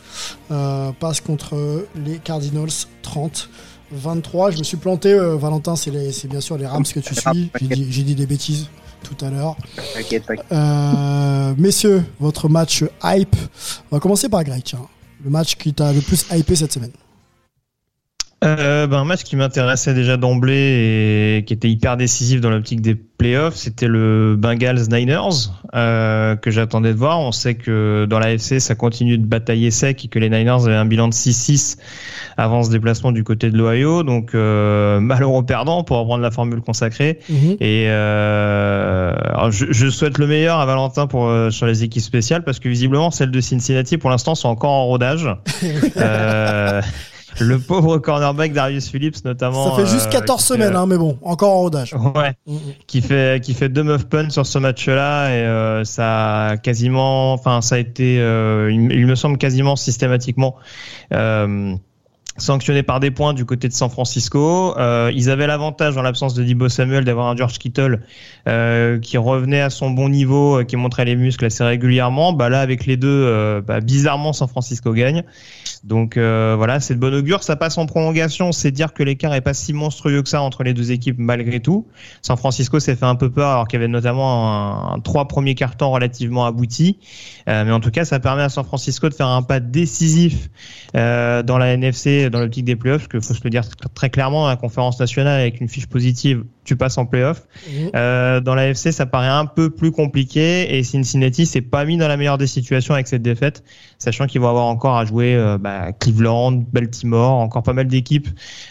euh, passent contre les Cardinals 30. 23, je me suis planté, euh, Valentin, c'est bien sûr les Rams que tu suis. J'ai dit des bêtises tout à l'heure. T'inquiète, t'inquiète. Euh, messieurs, votre match hype. On va commencer par Greg, tiens. Le match qui t'a le plus hypé cette semaine. Euh, ben, un match qui m'intéressait déjà d'emblée et qui était hyper décisif dans l'optique des playoffs, c'était le Bengals Niners euh, que j'attendais de voir. On sait que dans la FC, ça continue de batailler sec et que les Niners avaient un bilan de 6-6 avant ce déplacement du côté de l'Ohio. Donc euh, malheureux perdant pour reprendre la formule consacrée. Mhm. Et euh, alors, je, je souhaite le meilleur à Valentin pour sur les équipes spéciales parce que visiblement celles de Cincinnati pour l'instant sont encore en rodage. Euh, le pauvre cornerback Darius Phillips notamment. Ça fait juste euh, 14 qui semaines, fait- hein, mais bon, encore en rodage. Ouais, qui fait qui fait deux muff punts sur ce match-là et euh, ça a quasiment, enfin ça a été, euh, il, il me semble quasiment systématiquement. Euh, sanctionné par des points du côté de San Francisco. Euh, ils avaient l'avantage, dans l'absence de Dibo Samuel, d'avoir un George Kittle euh, qui revenait à son bon niveau, euh, qui montrait les muscles assez régulièrement. Bah là, avec les deux, euh, bah, bizarrement, San Francisco gagne. Donc euh, voilà, c'est de bon augure. Ça passe en prolongation, c'est dire que l'écart est pas si monstrueux que ça entre les deux équipes malgré tout. San Francisco s'est fait un peu peur alors qu'il y avait notamment un, trois premiers cartons relativement aboutis. Euh, mais en tout cas, ça permet à San Francisco de faire un pas décisif euh, dans la NFC, dans l'optique des playoffs, parce qu'il faut se le dire très clairement, la conférence nationale avec une fiche positive, tu passes en playoff. Mhm. Euh, dans la FC, ça paraît un peu plus compliqué et Cincinnati s'est pas mis dans la meilleure des situations avec cette défaite, sachant qu'ils vont avoir encore à jouer euh, bah, Cleveland, Baltimore, encore pas mal d'équipes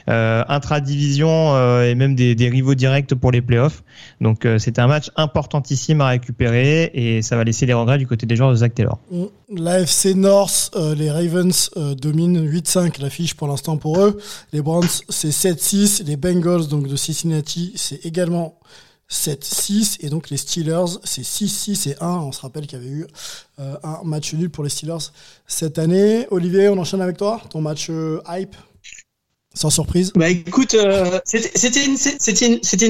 euh, intra-division euh, et même des, des rivaux directs pour les playoffs. Donc c'est un match importantissime à récupérer et ça va laisser les regrets du côté des joueurs de Zach Taylor. L'AFC North, les Ravens dominent 8-5 l'affiche pour l'instant pour eux. Les Browns, c'est 7-6. Les Bengals, donc de Cincinnati, c'est également 7-6. Et donc les Steelers, c'est 6-6 et 1. On se rappelle qu'il y avait eu euh, un match nul pour les Steelers cette année. Olivier, on enchaîne avec toi. Ton match euh, hype sans surprise. Bah écoute, euh, c'était une,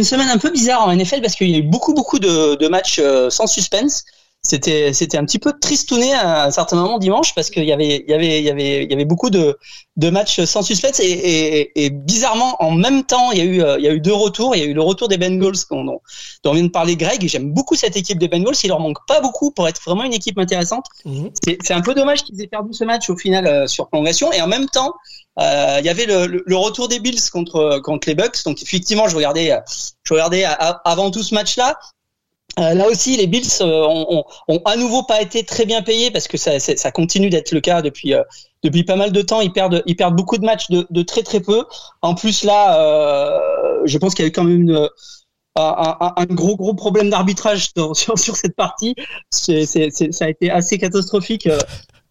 semaine un peu bizarre en NFL parce qu'il y a eu beaucoup beaucoup de, matchs sans suspense. C'était c'était un petit peu tristouné à un certain moment dimanche parce qu'il y avait il y avait il y avait il y avait beaucoup de de matchs sans suspense et, et, et bizarrement en même temps il y a eu euh, il y a eu deux retours. Il y a eu le retour des Bengals dont, dont dont vient de parler Greg et j'aime beaucoup cette équipe des Bengals. Il leur manque pas beaucoup pour être vraiment une équipe intéressante. C'est c'est un peu dommage qu'ils aient perdu ce match au final euh, sur prolongation et en même temps euh, il y avait le, le, le retour des Bills contre contre les Bucks. Donc effectivement, je regardais euh, je regardais avant tout ce match-là. Euh, là aussi, les Bills euh, ont, ont, ont à nouveau pas été très bien payés parce que ça, ça continue d'être le cas depuis euh, depuis pas mal de temps. Ils perdent ils perdent beaucoup de matchs de, de très très peu. En plus là, euh, je pense qu'il y a eu quand même une un, un- un gros gros problème d'arbitrage sur, sur, cette partie. C'est, c'est, c'est- ça a été assez catastrophique euh,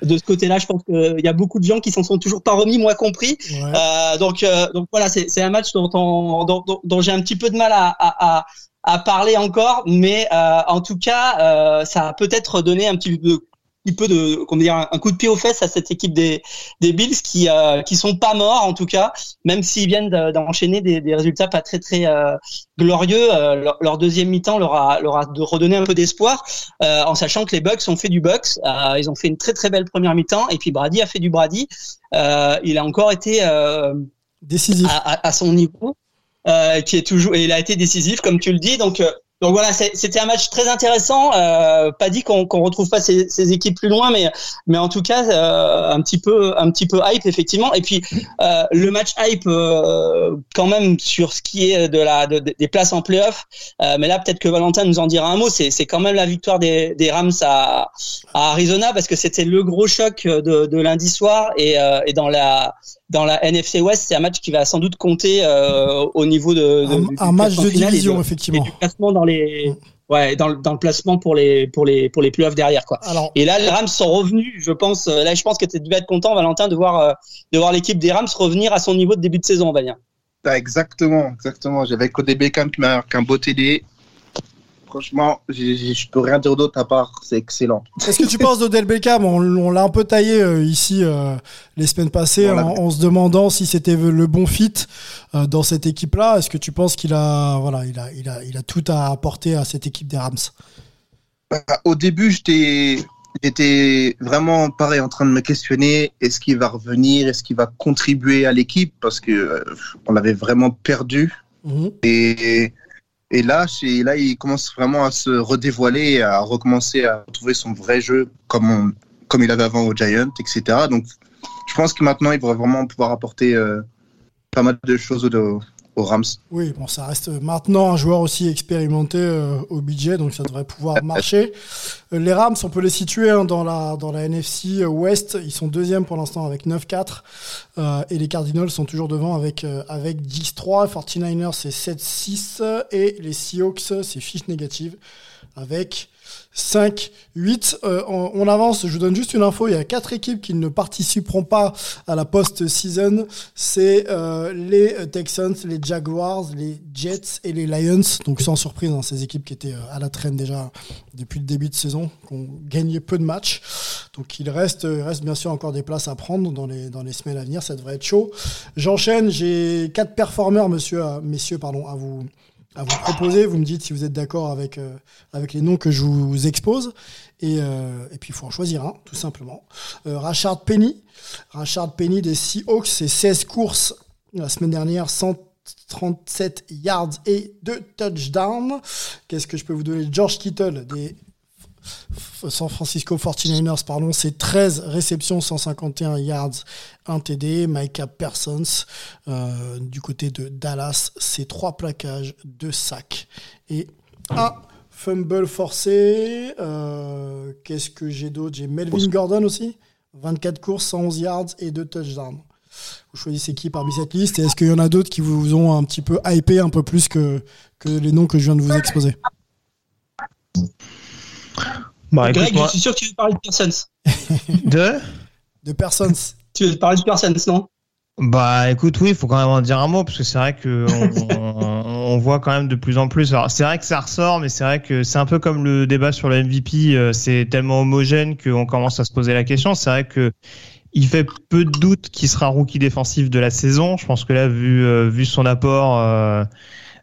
de ce côté-là. Je pense qu'il y a beaucoup de gens qui s'en sont toujours pas remis, moi compris. Euh, donc, euh, donc voilà, c'est, c'est un match dont, on- dont, dont- dont j'ai un petit peu de mal à, à, à, parler encore, mais euh, en tout cas, euh, ça a peut-être donné un petit peu petit peu de comment dire un, coup de pied aux fesses à cette équipe des des Bills qui euh, qui sont pas morts en tout cas même s'ils viennent de- d'enchaîner des, des résultats pas très très euh, glorieux euh, leur, leur deuxième mi-temps leur a leur a redonné un peu d'espoir euh, en sachant que les Bucks ont fait du Bucks euh, ils ont fait une très très belle première mi-temps et puis Brady a fait du Brady euh, il a encore été euh, décisif. à, à- à son niveau euh, qui est toujours et il a été décisif comme tu le dis. Donc euh, donc voilà c'était un match très intéressant. Euh, pas dit qu'on qu'on retrouve pas ces, ces équipes plus loin mais mais en tout cas euh, un petit peu un petit peu hype effectivement. Et puis euh, le match hype euh, quand même sur ce qui est de la de- des places en playoff. Euh, mais là peut-être que Valentin nous en dira un mot. C'est c'est quand même la victoire des, des Rams à, à Arizona parce que c'était le gros choc de, de lundi soir et, euh, et dans la dans la NFC West c'est un match qui va sans doute compter euh, au niveau de, de- Un- du un match de et division, effectivement. et du classement dans les ouais dans, le- dans le placement pour les pour les pour les playoffs derrière quoi Alors, et là les Rams sont revenus je pense euh, là je pense que tu devais être content Valentin de voir euh, de voir l'équipe des Rams revenir à son niveau de début de saison on va dire Ah, exactement, exactement. J'avais Cody Beckham qui m'a marqué un beau TD. Franchement, je peux rien dire d'autre à part, c'est excellent. Qu'est-ce que tu penses d'Odell Beckham On, on l'a un peu taillé euh, ici euh, les semaines passées en, en se demandant si c'était le bon fit euh, dans cette équipe-là? Est-ce que tu penses qu'il a, voilà, il a, il a, il a tout à apporter à cette équipe des Rams? Bah, Au début, j'étais j'étais vraiment pareil en train de me questionner est-ce qu'il va revenir, est-ce qu'il va contribuer à l'équipe? Parce que euh, on l'avait vraiment perdu Mhm. et et là là il commence vraiment à se redévoiler à recommencer à retrouver son vrai jeu comme comme il avait avant au Giant etc donc je pense que maintenant il va vraiment pouvoir apporter euh, pas mal de choses aux, aux Rams Oui, bon, ça reste maintenant un joueur aussi expérimenté euh, au budget, donc ça devrait pouvoir marcher. Euh, les Rams, on peut les situer hein, dans, la, dans la NFC West. Ils sont deuxième pour l'instant avec 9-4. Euh, et les Cardinals sont toujours devant avec, euh, avec 10-3. 49ers, c'est 7-6. Et les Seahawks, c'est fiche négative avec 5, 8. Euh, on, avance, je vous donne juste une info, il y a quatre équipes qui ne participeront pas à la post-season. C'est euh, les Texans, les Jaguars, les Jets et les Lions. Donc sans surprise, hein, ces équipes qui étaient euh, à la traîne déjà depuis le début de saison, qui ont gagné peu de matchs. Donc il reste, bien sûr encore des places à prendre dans les, semaines à venir, ça devrait être chaud. J'enchaîne, j'ai quatre performeurs, monsieur, messieurs, pardon, à vous à vous proposer. Vous me dites si vous êtes d'accord avec, euh, avec les noms que je vous expose. Et, euh, et puis, il faut en choisir un, tout simplement. Euh, Rashard Penny. Rashard Penny des Seahawks, c'est 16 courses la semaine dernière, 137 yards et 2 touchdowns. Qu'est-ce que je peux vous donner? George Kittle des San Francisco 49ers, pardon, c'est 13 réceptions, 151 yards, 1 TD. Micah Parsons, euh, du côté de Dallas, c'est 3 plaquages, 2 sacs et un fumble forcé. Euh, Qu'est-ce que j'ai d'autre? J'ai Melvin Gordon aussi, 24 courses, 111 yards et 2 touchdowns. Vous choisissez qui parmi cette liste et est-ce qu'il y en a d'autres qui vous ont un petit peu hypé un peu plus que, que les noms que je viens de vous exposer? Bah, Greg, écoute, moi- je suis sûr que tu veux parler de Parsons. de De Parsons. Tu veux parler de Parsons, non? Bah écoute, oui, il faut quand même en dire un mot parce que c'est vrai que on, on- on voit quand même de plus en plus. Alors c'est vrai que ça ressort, mais c'est vrai que c'est un peu comme le débat sur le MVP. euh, C'est tellement homogène qu'on commence à se poser la question. C'est vrai que il fait peu de doute qu'il sera rookie défensif de la saison. Je pense que là, vu euh, vu son apport. euh,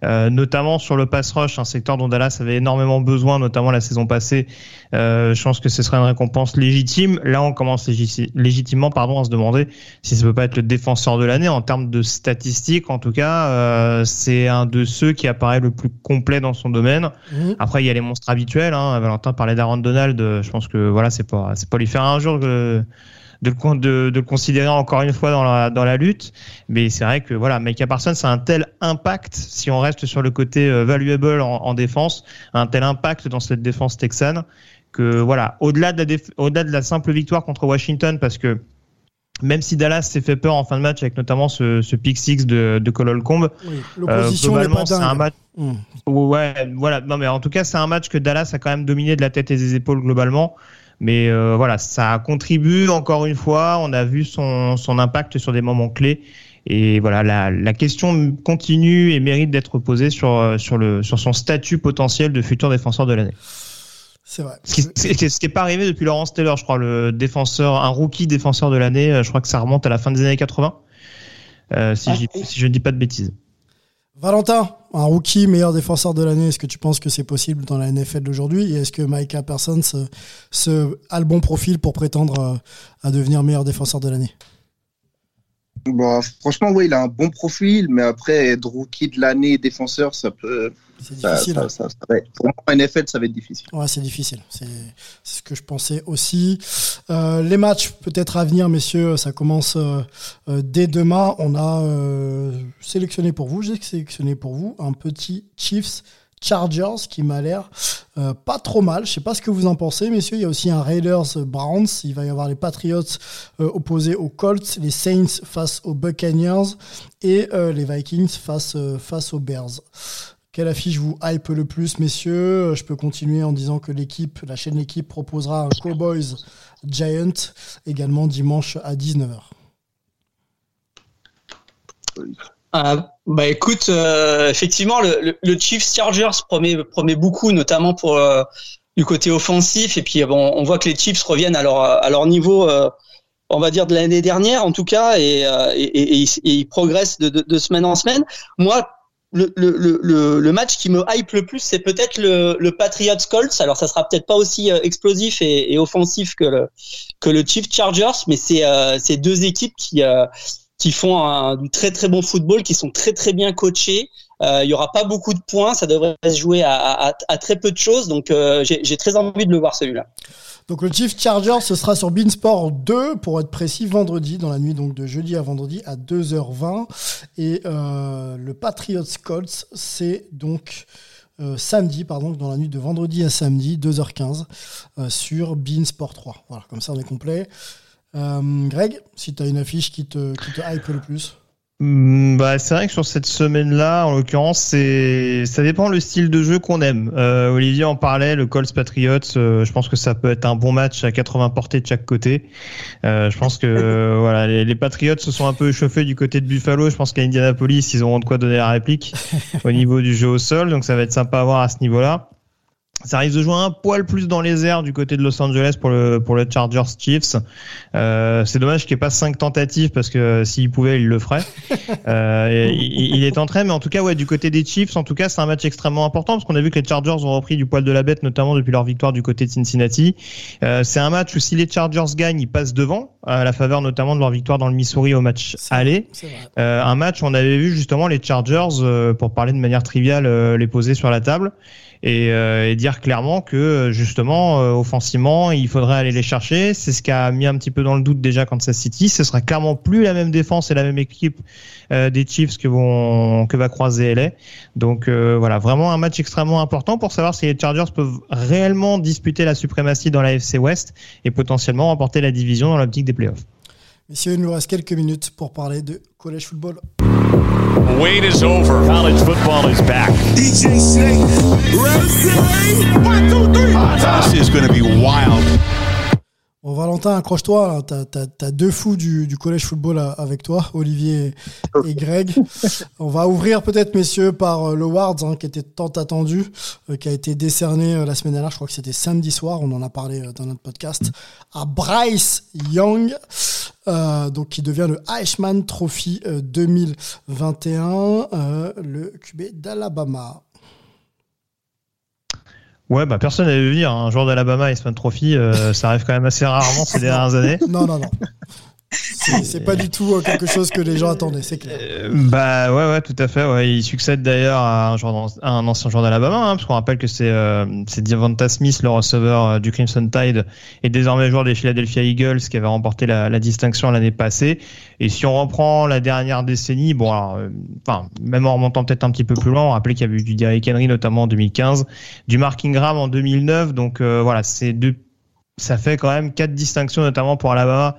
euh, notamment sur le pass rush, un secteur dont Dallas avait énormément besoin, notamment la saison passée. Euh, je pense que ce serait une récompense légitime. Là, on commence légiti- légitimement, pardon, à se demander si ça peut pas être le défenseur de l'année en termes de statistiques. En tout cas, euh, c'est un de ceux qui apparaît le plus complet dans son domaine. Mhm. Après, il y a les monstres habituels. Hein. Valentin parlait d'Aaron Donald. Je pense que voilà, c'est pas c'est pas lui faire un jour de de le, con- de, de le considérer encore une fois dans la, dans la lutte. Mais c'est vrai que voilà, Micah Parsons a un tel impact, si on reste sur le côté euh, valuable en, en défense, un tel impact dans cette défense texane que voilà, au-delà de, la déf- au-delà de la simple victoire contre Washington, parce que même si Dallas s'est fait peur en fin de match avec notamment ce, ce pick six de, de Colol Combe, Oui, euh, globalement c'est un match Hmm. Ouais, voilà. Non, mais en tout cas, c'est un match que Dallas a quand même dominé de la tête et des épaules globalement. Mais euh, voilà, ça contribue encore une fois. On a vu son, son impact sur des moments clés. Et voilà, la, la question continue et mérite d'être posée sur, euh, sur, le, sur son statut potentiel de futur défenseur de l'année. C'est vrai. Ce qui n'est ce qui est pas arrivé depuis Lawrence Taylor, je crois, le défenseur, un rookie défenseur de l'année. euh, Je crois que ça remonte à la fin des années 80, euh, si, j'y- si je ne dis pas de bêtises. Valentin, un rookie meilleur défenseur de l'année, est-ce que tu penses que c'est possible dans la NFL d'aujourd'hui? Et est-ce que Micah Parsons se, a le bon profil pour prétendre euh, à devenir meilleur défenseur de l'année? Bon, franchement, oui, il a un bon profil, mais après, être rookie de l'année défenseur, ça peut. C'est difficile. ça- ça- ça va être- pour moi, en NFL, ça va être difficile. Ouais, c'est difficile. C'est ce que je pensais aussi. Euh, les matchs peut-être à venir, messieurs, ça commence euh, euh, dès demain. On a euh, sélectionné pour vous, j'ai sélectionné pour vous un petit Chiefs Chargers qui m'a l'air euh, pas trop mal. Je sais pas ce que vous en pensez, messieurs. Il y a aussi un Raiders Browns. Il va y avoir les Patriots euh, opposés aux Colts, les Saints face aux Buccaneers et euh, les Vikings face, face aux Bears. Quelle affiche vous hype le plus, messieurs Je peux continuer en disant que l'équipe, la chaîne L'équipe proposera un Cowboys Giant également dimanche à 19h. Euh, bah écoute, euh, effectivement, le, Chiefs Chargers promet, beaucoup, notamment pour euh, du côté offensif. Et puis bon, on voit que les Chiefs reviennent à leur, niveau, euh, on va dire de l'année dernière en tout cas, et, euh, ils- progressent de, de, de semaine en semaine. Moi, le, le, le- le, match qui me hype le plus, c'est peut-être le, le Patriots Colts. Alors, ça sera peut-être pas aussi euh, explosif et, offensif que le que le Chiefs Chargers, mais c'est euh, deux équipes qui euh, qui font un, du très très bon football, qui sont très très bien coachés. Euh, Il y aura pas beaucoup de points, ça devrait se jouer à, très peu de choses, donc euh, j'ai très envie de le voir celui-là. Donc le Chiefs Chargers, ce sera sur Beansport 2, pour être précis, vendredi, dans la nuit donc de jeudi à vendredi à 2h20. Et euh, le Patriots Colts, c'est donc samedi, pardon, dans la nuit de vendredi à samedi, 2h15, euh, sur Beansport 3. Voilà, comme ça on est complet. Greg, si tu as une affiche qui te, hype le plus Bah, c'est vrai que sur cette semaine-là, en l'occurrence, c'est ça dépend le style de jeu qu'on aime. Euh, Olivier en parlait, le Colts Patriots. euh, je pense que ça peut être un bon match à 80 portées de chaque côté. Euh, je pense que voilà, les, les Patriots se sont un peu échauffés du côté de Buffalo. Je pense qu'à Indianapolis, ils auront de quoi donner la réplique au niveau du jeu au sol. Donc ça va être sympa à voir à ce niveau-là. Ça risque de jouer un poil plus dans les airs du côté de Los Angeles pour le pour le Chargers Chiefs. Euh, c'est dommage qu'il n'y ait pas cinq tentatives parce que s'il pouvait, il le ferait. Euh, il, il, est en train, mais en tout cas, ouais, du côté des Chiefs, en tout cas, c'est un match extrêmement important parce qu'on a vu que les Chargers ont repris du poil de la bête, notamment depuis leur victoire du côté de Cincinnati. Euh, c'est un match où si les Chargers gagnent, ils passent devant à la faveur notamment de leur victoire dans le Missouri au match aller. Euh, un match où on avait vu justement les Chargers, euh, pour parler de manière triviale, euh, les poser sur la table et, euh, et, dire clairement que justement euh, offensivement il faudrait aller les chercher. C'est ce qui a mis un petit peu dans le doute déjà Kansas City. Ce sera clairement plus la même défense et la même équipe euh, des Chiefs que vont que va croiser LA. Donc voilà, vraiment un match extrêmement important pour savoir si les Chargers peuvent réellement disputer la suprématie dans la FC West et potentiellement remporter la division dans l'optique des playoffs. Messieurs, il nous reste quelques minutes pour parler de college football. Wait is over. College football is back. DJ Snake, One, two, three. This is going to be wild. Bon, Valentin, accroche-toi. Tu as, deux fous du, du, collège football avec toi, Olivier et Greg. On va ouvrir peut-être, messieurs, par le Wards, hein, qui était tant attendu, euh, qui a été décerné euh, la semaine dernière. Je crois que c'était samedi soir. On en a parlé euh, dans notre podcast. À Bryce Young, euh, donc qui devient le Heisman Trophy 2021, euh, le QB d'Alabama. Ouais, bah personne n'avait vu venir un joueur d'Alabama Heisman Trophy, euh, ça arrive quand même assez rarement ces dernières années. Non, non, non. C'est pas du tout quelque chose que les gens attendaient, c'est clair. Euh, bah ouais, ouais, tout à fait. Il succède d'ailleurs à un, ancien joueur d'Alabama, hein, parce qu'on rappelle que c'est euh, Devonta Smith, le receveur euh, du Crimson Tide, et désormais joueur des Philadelphia Eagles, qui avait remporté la, distinction l'année passée. Et si on reprend la dernière décennie, bon, alors, euh, enfin, même en remontant peut-être un petit peu plus loin, on rappelle qu'il y a eu du Derrick Henry notamment en 2015, du Mark Ingram en 2009. Donc euh, voilà, c'est deux, ça fait quand même quatre distinctions, notamment pour Alabama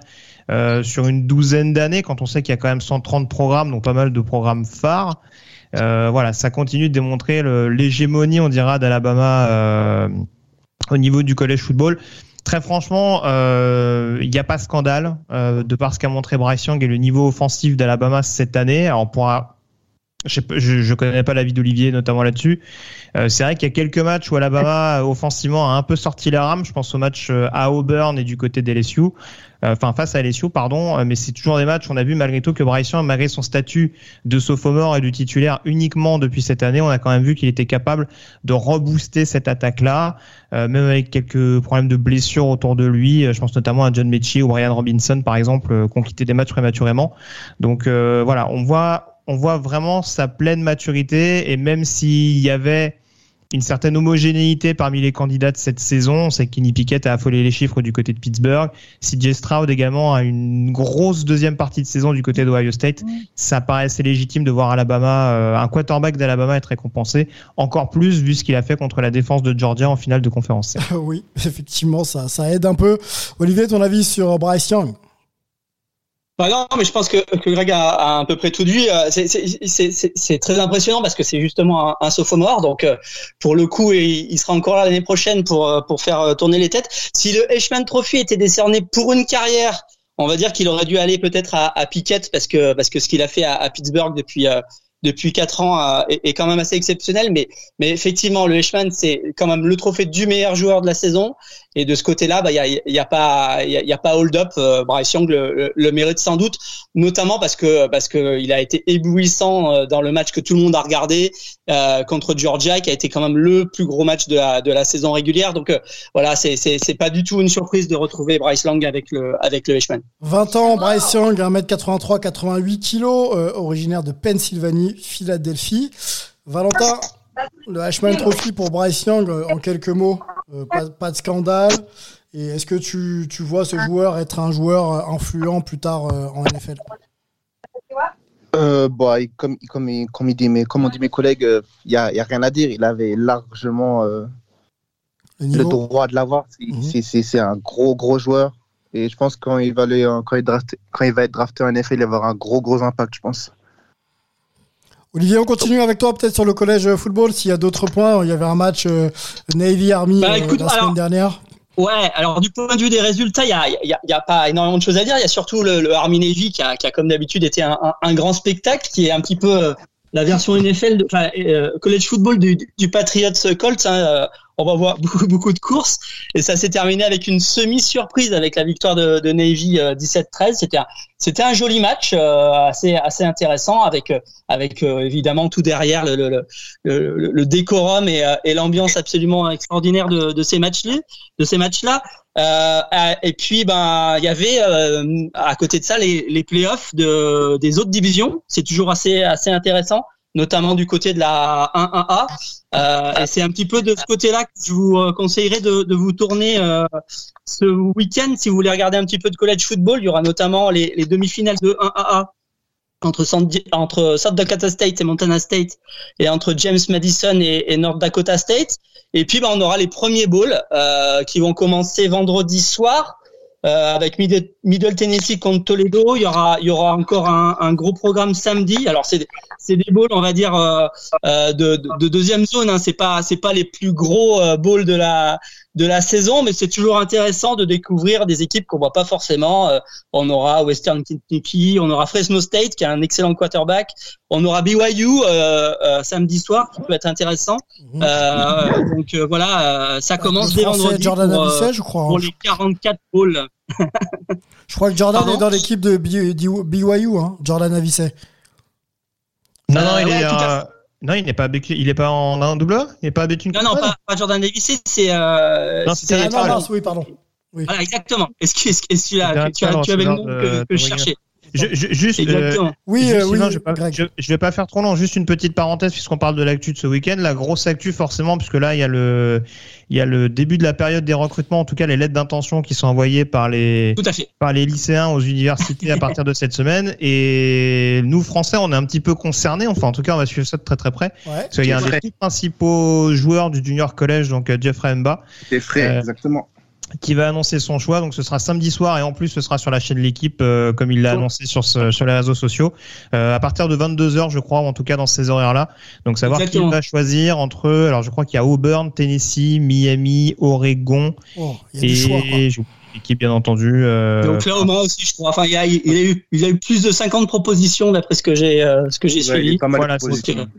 euh, sur une douzaine d'années, quand on sait qu'il y a quand même 130 programmes, donc pas mal de programmes phares. Euh, voilà, ça continue de démontrer l'hégémonie, on dira, d'Alabama euh, au niveau du collège football. Très franchement, il n'y a pas scandale de par ce qu'a montré Bryce Young et le niveau offensif d'Alabama cette année. Alors on pourra je, je connais pas l'avis d'Olivier notamment là-dessus. Euh, c'est vrai qu'il y a quelques matchs où Alabama offensivement a un peu sorti la rame. Je pense au match à Auburn et du côté d'LSU enfin face à LSU, pardon, mais c'est toujours des matchs. On a vu malgré tout que Bryce Young, malgré son statut de sophomore et du titulaire uniquement depuis cette année, on a quand même vu qu'il était capable de rebooster cette attaque-là, euh, même avec quelques problèmes de blessures autour de lui. Je pense notamment à John Mechie ou Brian Robinson, par exemple, euh, qui ont quitté des matchs prématurément. Donc euh, voilà, on voit, on voit vraiment sa pleine maturité et même s'il y avait une certaine homogénéité parmi les candidats de cette saison. On sait que Kenny Pickett a affolé les chiffres du côté de Pittsburgh. CJ Stroud également a une grosse deuxième partie de saison du côté d'Ohio State. Ça paraissait légitime de voir Alabama, euh, un quarterback d'Alabama être récompensé. Encore plus vu ce qu'il a fait contre la défense de Georgia en finale de conférence. oui, effectivement, ça, ça aide un peu. Olivier, ton avis sur Bryce Young? Bah non, mais je pense que, que Greg a, a à peu près tout dit. Euh, c'est très impressionnant parce que c'est justement un, un, sophomore. Donc, euh, pour le coup, il, il sera encore là l'année prochaine pour, euh, pour faire tourner les têtes. Si le Heisman Trophy était décerné pour une carrière, on va dire qu'il aurait dû aller peut-être à, à Pickett parce que, parce que ce qu'il a fait à, Pittsburgh depuis, depuis quatre ans est, quand même assez exceptionnel. Mais, mais effectivement, le Heisman, c'est quand même le trophée du meilleur joueur de la saison. Et de ce côté-là, il bah, y, a, y a pas, il y a, pas hold-up. Euh, Bryce Young le, le, mérite sans doute, notamment parce que parce que il a été éblouissant euh, dans le match que tout le monde a regardé euh, contre Georgia, qui a été quand même le plus gros match de la de la saison régulière. Donc euh, voilà, c'est c'est c'est pas du tout une surprise de retrouver Bryce Young avec le avec le Heisman. 20 ans, Bryce Young, 1m83, 88 kg, originaire de Pennsylvanie, Philadelphie. Valentin, le Heisman Trophy pour Bryce Young, en quelques mots, euh, pas, pas, de scandale. Et est-ce que tu, tu, vois ce joueur être un joueur influent plus tard euh, en NFL euh, bon, comme, comme, comme, dit mes, comme on dit mes collègues, il n'y a, y a, rien à dire. Il avait largement le, le, droit de l'avoir. C'est mmh. un gros, gros joueur. Et je pense que quand il va, aller, quand il, draft, quand il va être drafté en NFL, il va avoir un gros, gros impact, je pense. Olivier, on continue avec toi peut-être sur le collège football. S'il y a d'autres points, il y avait un match euh, Navy Army bah, écoute, euh, la alors, semaine dernière. Ouais, alors du point de vue des résultats, il y a, y, a, y a, pas énormément de choses à dire. Il y a surtout le, le Army Navy qui a, qui a comme d'habitude été un, un, un, grand spectacle, qui est un petit peu euh, la version NFL, de, enfin, euh, college football du, du Patriots Colts. Hein, on va voir beaucoup, beaucoup de courses. Et ça s'est terminé avec une semi-surprise avec la victoire de, de Navy 17-13. C'était un, c'était un joli match, assez, assez intéressant avec, avec évidemment tout derrière le, le, le, le décorum et, et l'ambiance absolument extraordinaire de, de ces matchs-là. Euh, et puis, ben, il y avait euh, à côté de ça les, les playoffs de, des autres divisions. C'est toujours assez assez intéressant, notamment du côté de la 1-1A. Euh, et c'est un petit peu de ce côté-là que je vous euh, conseillerais de, de vous tourner euh, ce week-end si vous voulez regarder un petit peu de college football. Il y aura notamment les, les demi-finales de 1-1A entre, South Dakota State et Montana State et entre James Madison et, et North Dakota State. Et puis bah, on aura les premiers bowls euh, qui vont commencer vendredi soir euh, avec Middle, Middle, Tennessee contre Toledo. Il y aura, il y aura encore un, un gros programme samedi. Alors c'est c'est des bowls, on va dire euh, euh de, de, deuxième zone. Hein. C'est pas c'est pas les plus gros euh, bowls de la de la saison, mais c'est toujours intéressant de découvrir des équipes qu'on voit pas forcément. On aura Western Kentucky, on aura Fresno State qui a un excellent quarterback, on aura BYU samedi soir qui peut être intéressant. Mhm. donc voilà, ça commence dès vendredi Jordan pour, je crois, hein. pour les 44 bowls. je crois que Jordan est dans l'équipe de BYU, hein, Jordan Avicet. Non, non, il est. Euh, non, il n'est pas il est pas en un double Il n'est pas avec une Non, non, pas, pas, Jordan Davis, c'est. Euh, non, c'est oui, pardon. Oui. Voilà, exactement. Est-ce que, est-ce que tu, as, tu, as, tu avais le nom que, que je cherchais? Je, je, juste, euh, oui, euh, oui, je vais, pas, je, je, vais pas faire trop long. Juste une petite parenthèse puisqu'on parle de l'actu de ce week-end. La grosse actu, forcément, puisque là, il y a le, il y a le début de la période des recrutements, en tout cas les lettres d'intention qui sont envoyées par les, par les lycéens aux universités à partir de cette semaine. Et nous, Français, on est un petit peu concernés. Enfin, en tout cas, on va suivre ça de très très près. Ouais, parce qu'il y a un des principaux joueurs du junior college, donc euh, Jeffrey Mba. C'est frais, euh, exactement qui va annoncer son choix. Donc ce sera samedi soir et en plus ce sera sur la chaîne de l'équipe euh, comme il l'a annoncé sur sur les réseaux sociaux. Euh, à partir de 22 h je crois, ou en tout cas dans ces horaires-là. Donc savoir qui va choisir entre alors je crois qu'il y a Auburn, Tennessee, Miami, Oregon oh, y a et choix, équipe bien entendu. Euh... Donc là au moins aussi je crois. Enfin il, a, il, a eu, il a eu plus de 50 propositions d'après ce que j'ai euh, ce que j'ai suivi. Voilà,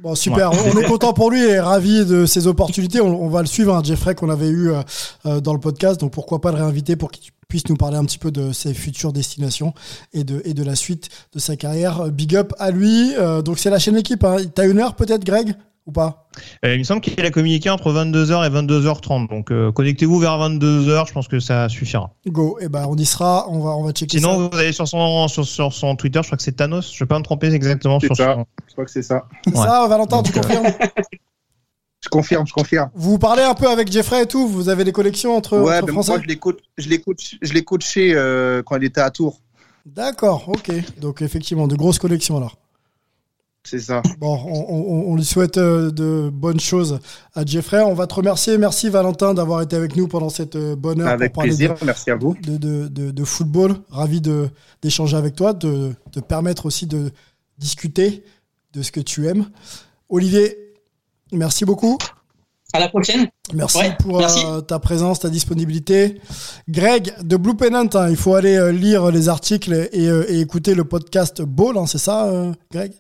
bon super. on est content pour lui et ravi de ses opportunités. On, on va le suivre, hein, Jeffrey qu'on avait eu euh, euh, dans le podcast. Donc pourquoi pas le réinviter pour qu'il puisse nous parler un petit peu de ses futures destinations et de, et de la suite de sa carrière. Big up à lui. Euh, donc c'est la chaîne équipe. Hein. T'as une heure peut-être, Greg? Ou pas euh, Il me semble qu'il a communiqué entre 22h et 22h30. Donc euh, connectez-vous vers 22h, je pense que ça suffira. Go, et eh ben on y sera, on va, on va checker Sinon, vous allez sur son, sur, sur, son Twitter, je crois que c'est Thanos, je vais pas me tromper exactement sur ça. Je crois que c'est ça. C'est ça, Valentin, tu confirmes Je confirme, je confirme. Vous parlez un peu avec Jeffrey et tout Vous avez des connexions entre, ouais, entre ben Français Moi, je l'ai coaché euh, quand il était à Tours. D'accord, ok. Donc effectivement, de grosses connexions alors. C'est ça. Bon, on, on, on, lui souhaite euh, de bonnes choses à Jeffrey. On va te remercier. Merci Valentin d'avoir été avec nous pendant cette euh, bonne heure. Avec pour plaisir. De, Merci à vous. De, de, de, de football. Ravi d'échanger avec toi, de te permettre aussi de discuter de ce que tu aimes. Olivier, merci beaucoup. À la prochaine. Merci ouais, pour merci. Euh, ta présence, ta disponibilité. Greg de Blue Pennant, hein, il faut aller euh, lire les articles et, euh, et, écouter le podcast Ball, hein, c'est ça, Greg?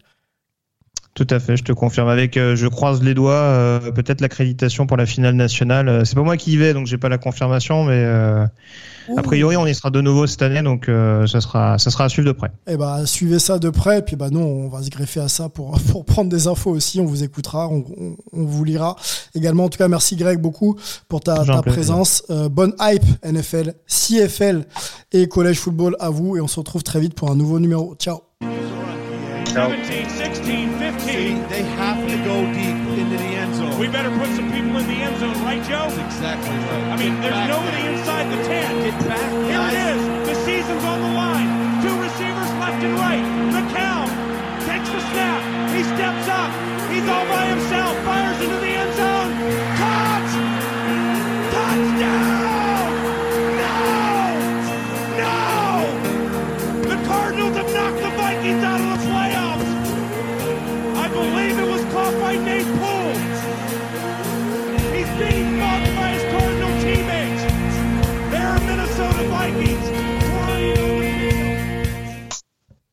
Tout à fait, je te confirme. Avec, euh, je croise les doigts, euh, peut-être l'accréditation pour la finale nationale. Euh, c'est pas moi qui y vais, donc j'ai pas la confirmation, mais a priori on y sera de nouveau cette année, donc ça sera, ça sera à suivre de près. Eh ben, suivez ça de près, et puis bah nous, on va se greffer à ça pour pour prendre des infos aussi. On vous écoutera, on, on, on vous lira également. En tout cas, merci Greg beaucoup pour ta, ta présence. bonne hype NFL, CFL et collège football à vous, et on se retrouve très vite pour un nouveau numéro. Ciao. 17, 16, 15. See, they have to go deep into the end zone. We better put some people in the end zone, right, Joe? That's exactly right. I mean, Get there's nobody there. inside the 10. Get back. Here guys. it is. The season's on the line. Two receivers left and right. McCown takes the snap. He steps up. He's all by himself.